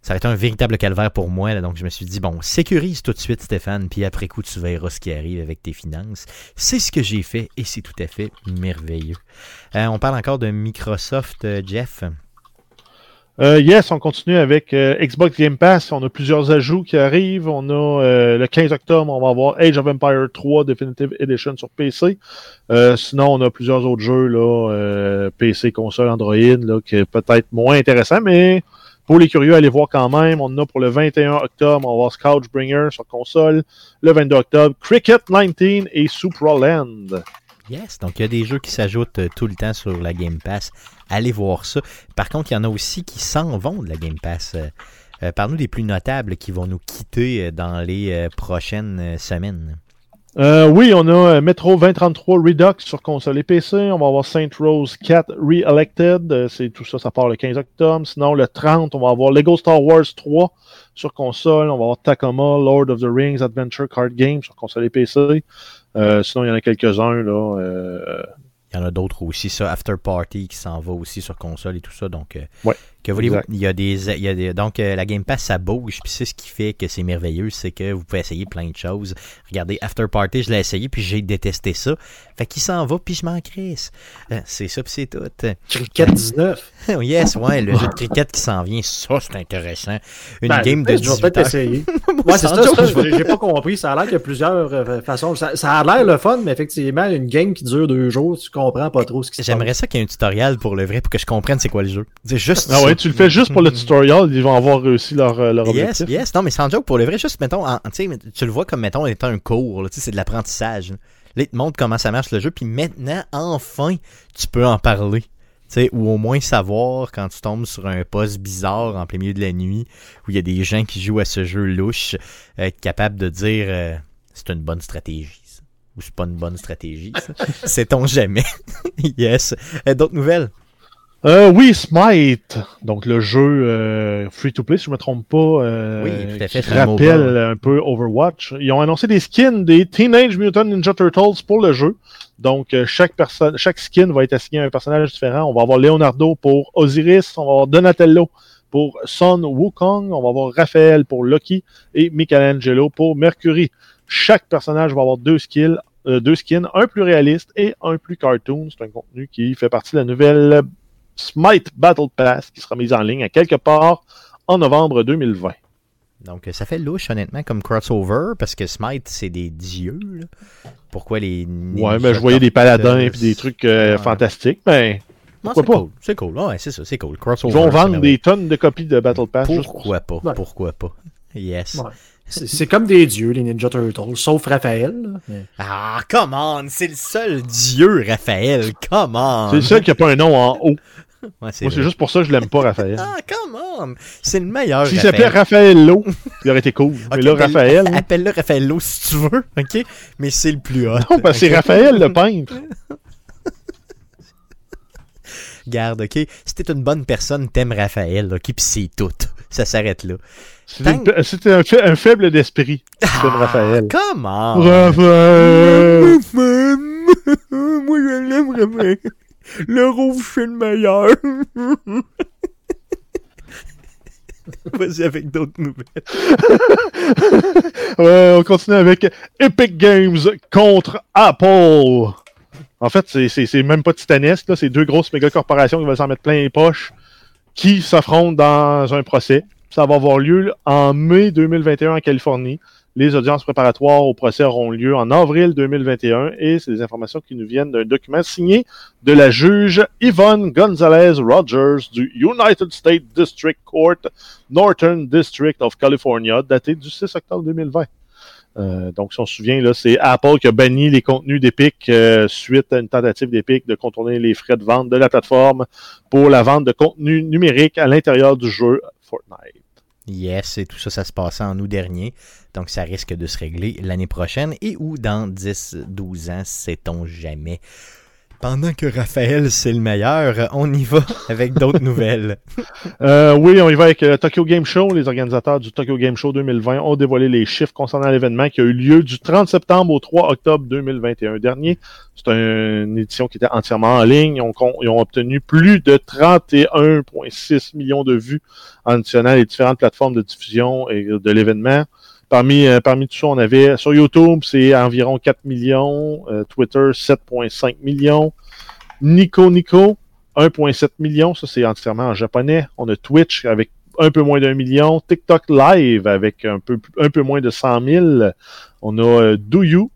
Ça aurait été un véritable calvaire pour moi. Là, donc je me suis dit, bon, sécurise tout de suite Stéphane, puis après coup, tu verras ce qui arrive avec tes finances. C'est ce que j'ai fait et c'est tout à fait merveilleux. Euh, on parle encore de Microsoft, euh, Jeff. Euh, yes, on continue avec euh, Xbox Game Pass. On a plusieurs ajouts qui arrivent. On a euh, le 15 octobre, on va avoir Age of Empire 3 Definitive Edition sur PC. sinon, on a plusieurs autres jeux là, PC, console, Android, là, qui est peut-être moins intéressant, mais pour les curieux, allez voir quand même. On a pour le 21 octobre, on va avoir Scoutbringer sur console. Le 22 octobre, Cricket 19 et Supraland. Yes, donc il y a des jeux qui s'ajoutent tout le temps sur la Game Pass allez voir ça. Par contre, il y en a aussi qui s'en vont de la Game Pass. Euh, euh Parle-nous des plus notables qui vont nous quitter euh, dans les euh, prochaines semaines. oui, on a Metro 2033 Redux sur console et PC. On va avoir Saint Rose 4 Re-Elected. tout ça, ça part le 15 octobre. Sinon, le 30, on va avoir Lego Star Wars 3 sur console. On va avoir Tacoma, Lord of the Rings Adventure Card Game sur console et PC. Sinon, il y en a quelques-uns là. Il y en a d'autres aussi, ça, After Party qui s'en va aussi sur console et tout ça. Donc, euh, que voulez-vous? Il y a des, il y a des donc euh, la Game Pass ça bouge, puis c'est ce qui fait que c'est merveilleux, c'est que vous pouvez essayer plein de choses. Regardez After Party, je l'ai essayé puis j'ai détesté ça. Fait qu'il s'en va puis je m'en crisse. Euh, c'est ça puis c'est tout. Cricket 19. yes, ouais, le jeu de cricket qui s'en vient, ça c'est intéressant. Une ben, game de Je vais peut-être essayer. ouais, c'est ça, j'ai pas compris, ça a l'air qu'il y a plusieurs euh, façons. Ça, a l'air le fun, mais effectivement, une game qui dure deux jours, tu comprends pas trop ce qui se passe. J'aimerais ça qu'il y ait un tutoriel pour le vrai pour que je comprenne c'est quoi le jeu. C'est juste ah tu le fais juste pour le tutoriel, ils vont avoir réussi leur, euh, leur yes, Yes, non, mais sans joke, pour le vrai, juste, mettons, tu le vois comme, mettons, étant un cours, c'est de l'apprentissage. Là, il te montre comment ça marche le jeu, puis maintenant, enfin, tu peux en parler. sais, ou au moins savoir quand tu tombes sur un poste bizarre en plein milieu de la nuit où il y a des gens qui jouent à ce jeu louche, être capable de dire euh, c'est une bonne stratégie ou c'est pas une bonne stratégie. Sait-on jamais. yes. Euh, d'autres nouvelles? Euh, oui, Smite, donc le jeu euh, free-to-play, si je me trompe pas, euh, oui, tout à fait, qui rappelle un peu Overwatch. Ils ont annoncé des skins des Teenage Mutant Ninja Turtles pour le jeu. Donc euh, chaque personne, chaque skin va être assigné à un personnage différent. On va avoir Leonardo pour Osiris, on va avoir Donatello pour Son Wukong, on va avoir Raphaël pour Loki et Michelangelo pour Mercury. Chaque personnage va avoir deux skills, euh, deux skins, un plus réaliste et un plus cartoon. C'est un contenu qui fait partie de la nouvelle Smite Battle Pass qui sera mise en ligne à quelque part en novembre 2020. Donc, ça fait louche, honnêtement, comme crossover, parce que Smite, c'est des dieux. Pourquoi les. Ouais, mais je voyais des paladins et des trucs euh, fantastiques, mais. Pourquoi c'est pas? cool. C'est cool. Ouais, c'est ça, c'est cool. Crossover. Ils vont vendre des tonnes de copies de Battle Pass juste pour Pourquoi pas? Ouais. Pourquoi pas? Yes. Ouais. C'est comme des dieux, les Ninja Turtles, sauf Raphaël. mais- Ah, come on! C'est le seul dieu, Raphaël. Come on! C'est le seul qui n'a pas un nom en haut. Ouais, Moi, c'est vrai. juste pour ça que je l'aime pas, Raphaël. Ah, come on! C'est le meilleur. S'il Raphaël. s'appelait Raphaël Lowe, il aurait été cool. Mais là, appelle- Raphaël. hein. Appelle-le Raffaello si tu veux, ok? Mais c'est le plus hot. Non, parce que c'est? Raphaël le peintre. Garde, ok? Si t'es une bonne personne, t'aimes Raphaël, ok? Pis c'est tout. Ça s'arrête là. C'est une- C'était un, fa- un faible d'esprit. Ah, Raphaël. Comment? Raphaël! Moi, je l'aime, Raphaël. Le rouge, c'est le meilleur. Vas-y avec d'autres nouvelles. Ouais, on continue avec Epic Games contre Apple. En fait, c'est- même pas titanesque. là. C'est deux grosses méga corporations qui veulent s'en mettre plein les poches qui s'affrontent dans un procès. Ça va avoir lieu en mai 2021 en Californie. Les audiences préparatoires au procès auront lieu en avril 2021 et c'est des informations qui nous viennent d'un document signé de la juge Yvonne Gonzalez Rogers du United States District Court Northern District of California, daté du 6 octobre 2020. Euh, donc, si on se souvient, c'est Apple qui a banni les contenus d'Epic euh, suite à une tentative d'Epic de contourner les frais de vente de la plateforme pour la vente de contenu numérique à l'intérieur du jeu Fortnite. Yes, et tout ça, ça se passait en août dernier. Donc, ça risque de se régler l'année prochaine et ou dans 10-12 ans, sait-on jamais? Pendant que Raphaël, c'est le meilleur, on y va avec d'autres nouvelles. Euh, oui, on y va avec le Tokyo Game Show. Les organisateurs du Tokyo Game Show 2020 ont dévoilé les chiffres concernant l'événement qui a eu lieu du 30 septembre au 3 octobre 2021 dernier. C'est une édition qui était entièrement en ligne. Ils ont, con- ils ont obtenu plus de 31,6 millions de vues en additionnant les différentes plateformes de diffusion et de l'événement. Parmi, euh, parmi tout ça, on avait sur YouTube, c'est environ 4 millions, euh, Twitter 7,5 millions, Nico Nico 1,7 million, ça c'est entièrement en japonais. On a Twitch avec un peu moins d'un million, TikTok Live avec un peu, un peu moins de 100 000, on a euh, Douyu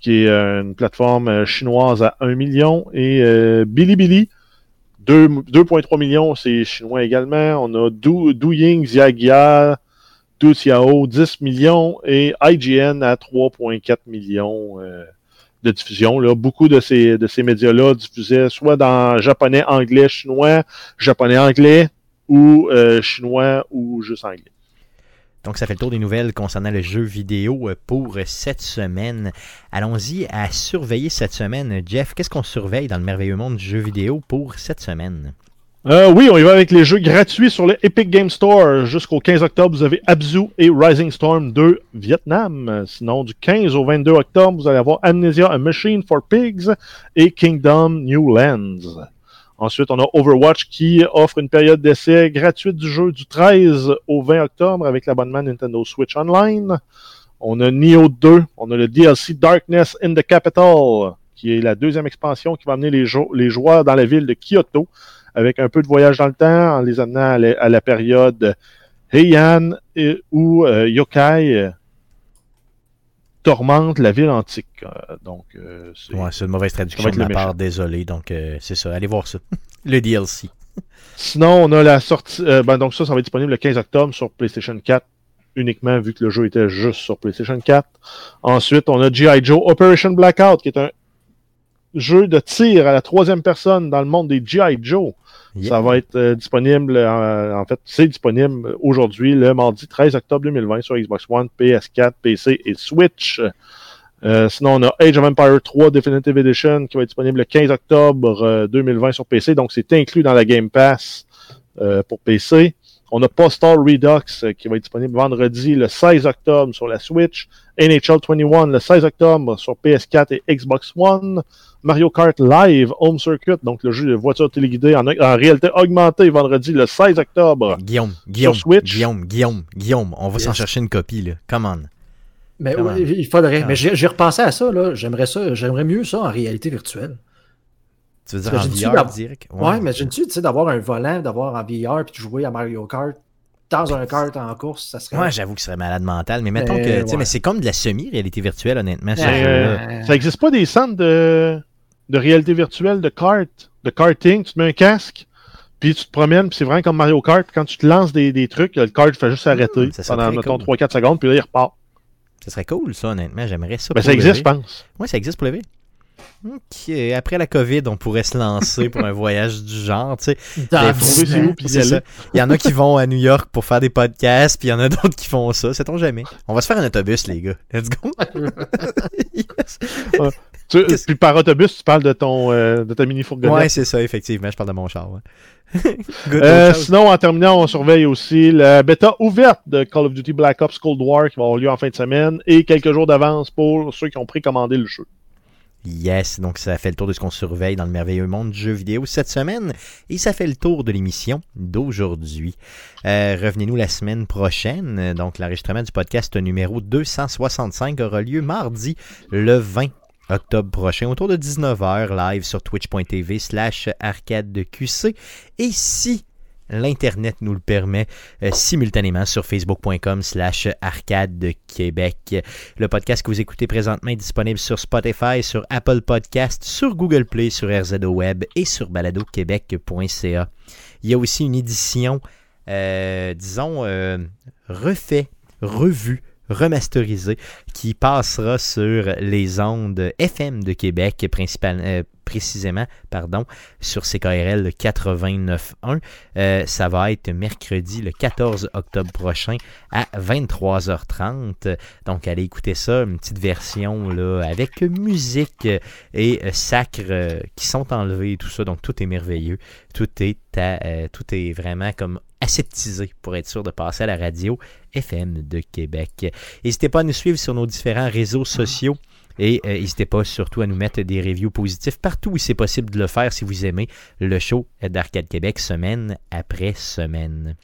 qui est une plateforme chinoise à 1 million, et euh, Bilibili, 2,3 millions, c'est chinois également. On a Douying, du Ziagia, 2 Yahoo, 10 millions et IGN à 3,4 millions euh, de diffusion. Là. Beaucoup de ces, de ces médias-là diffusaient soit dans japonais, anglais, chinois, japonais, anglais ou euh, chinois ou juste anglais. Donc, ça fait le tour des nouvelles concernant le jeu vidéo pour cette semaine. Allons-y à surveiller cette semaine. Jeff, qu'est-ce qu'on surveille dans le merveilleux monde du jeu vidéo pour cette semaine? Euh, oui, on y va avec les jeux gratuits sur le Epic Game Store. Jusqu'au 15 octobre, vous avez Abzu et Rising Storm 2 Vietnam. Sinon, du 15 au 22 octobre, vous allez avoir Amnesia A Machine for Pigs et Kingdom New Lands. Ensuite, on a Overwatch qui offre une période d'essai gratuite du jeu du 13 au 20 octobre avec l'abonnement Nintendo Switch Online. On a Neo 2, on a le DLC Darkness in the Capital, qui est la deuxième expansion qui va amener les, jou- les joueurs dans la ville de Kyoto avec un peu de voyage dans le temps, en les amenant à la, à la période Heian et, où euh, Yokai euh, tourmente la ville antique. Euh, donc, euh, c'est Ouais, une mauvaise traduction de ma part, désolé. Donc, euh, c'est ça. Allez voir ça. le DLC. Sinon, on a la sortie. euh, ben, donc, ça, ça va être disponible le 15 octobre sur PlayStation 4 uniquement vu que le jeu était juste sur PlayStation 4. Ensuite, on a G.I. Joe Operation Blackout, qui est un jeu de tir à la troisième personne dans le monde des G.I. Joe. Ça va être euh, disponible, euh, en fait, c'est disponible aujourd'hui, le mardi 13 octobre 2020 sur Xbox One, PS4, PC et Switch. Euh, sinon, on a Age of Empire 3 Definitive Edition qui va être disponible le 15 octobre euh, 2020 sur PC. Donc, c'est inclus dans la Game Pass euh, pour PC. On a Postal Redux euh, qui va être disponible vendredi le 16 octobre sur la Switch. NHL 21 le 16 octobre sur PS4 et Xbox One. Mario Kart Live Home Circuit, donc le jeu de voiture téléguidée en, en réalité augmentée vendredi le 16 octobre. Guillaume, Guillaume, Switch. Guillaume, Guillaume, Guillaume. On va s'en Yes. chercher une copie, là. Come on. Mais Comment? oui, il faudrait. Ah. Mais j'ai j'ai repensé à ça, là. J'aimerais ça, j'aimerais mieux ça en réalité virtuelle. Tu veux dire en VR direct? Ouais, mais tu tu sais, d'avoir un volant, d'avoir en VR, puis de jouer à Mario Kart dans un kart en course, ça serait. Moi, j'avoue que ce serait malade mental, mais mettons Mais, que, tu sais, ouais. mais c'est comme de la semi-réalité virtuelle, honnêtement, ce Ouais. jeu-là. Euh, Ça n'existe pas des centres de, de réalité virtuelle de kart, de karting. Tu te mets un casque, puis tu te promènes, puis c'est vraiment comme Mario Kart. Quand tu te lances des, des trucs, le kart fait juste s'arrêter ça serait pendant, mettons, cool. 3-4 secondes, puis là, il repart. Ça serait cool, ça, honnêtement. J'aimerais ça. Ben, pour ça existe, je pense. Oui, ça existe pour lever. OK. Après la COVID, on pourrait se lancer pour un voyage du genre, tu sais. Il y en a qui vont à New York pour faire des podcasts, puis il y en a d'autres qui font ça. Sait-on jamais. On va se faire un autobus, les gars. Let's go. Yes. Tu- Qu'est-ce- puis par autobus, tu parles de ton euh, de ta mini fourgonnette. Ouais, c'est ça, effectivement. Je parle de mon char. ouais. Euh, sinon, en terminant, on surveille aussi la bêta ouverte de Call of Duty Black Ops Cold War qui va avoir lieu en fin de semaine et quelques jours d'avance pour ceux qui ont précommandé le jeu. Yes, donc ça fait le tour de ce qu'on surveille dans le merveilleux monde du jeu vidéo cette semaine et ça fait le tour de l'émission d'aujourd'hui. Euh, Revenez-nous la semaine prochaine. Donc l'enregistrement du podcast numéro 265 aura lieu mardi le 20 octobre prochain autour de 19h live sur twitch.tv slash arcade de QC et si l'Internet nous le permet, euh, simultanément sur facebook.com slash arcade de Québec. Le podcast que vous écoutez présentement est disponible sur Spotify, sur Apple Podcast, sur Google Play, sur RZO Web et sur baladoquebec.ca. Il y a aussi une édition, euh, disons, euh, refait, revue, remasterisée, qui passera sur les ondes FM de Québec, principal, euh, précisément, pardon, sur CKRL 89.1. Euh, ça va être mercredi le 14 octobre prochain à 23h30. Donc, allez écouter ça, une petite version là, avec musique et euh, sacre euh, qui sont enlevés et tout ça. Donc, tout est merveilleux. Tout est, à- tout est vraiment comme aseptisé pour être sûr de passer à la radio FM de Québec. N'hésitez pas à nous suivre sur nos différents réseaux sociaux. Et euh, n'hésitez pas surtout à nous mettre des reviews positifs partout où c'est possible de le faire si vous aimez le show d'Arcade Québec semaine après semaine.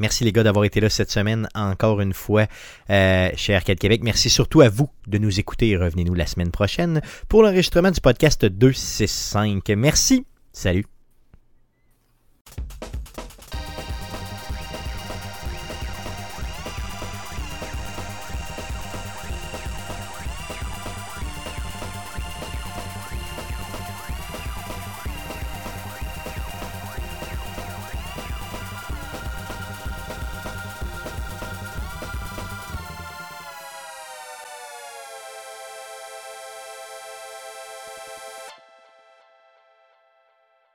Merci les gars d'avoir été là cette semaine encore une fois euh, chez Arcade Québec. Merci surtout à vous de nous écouter et revenez-nous la semaine prochaine pour l'enregistrement du podcast 265. Merci. Salut.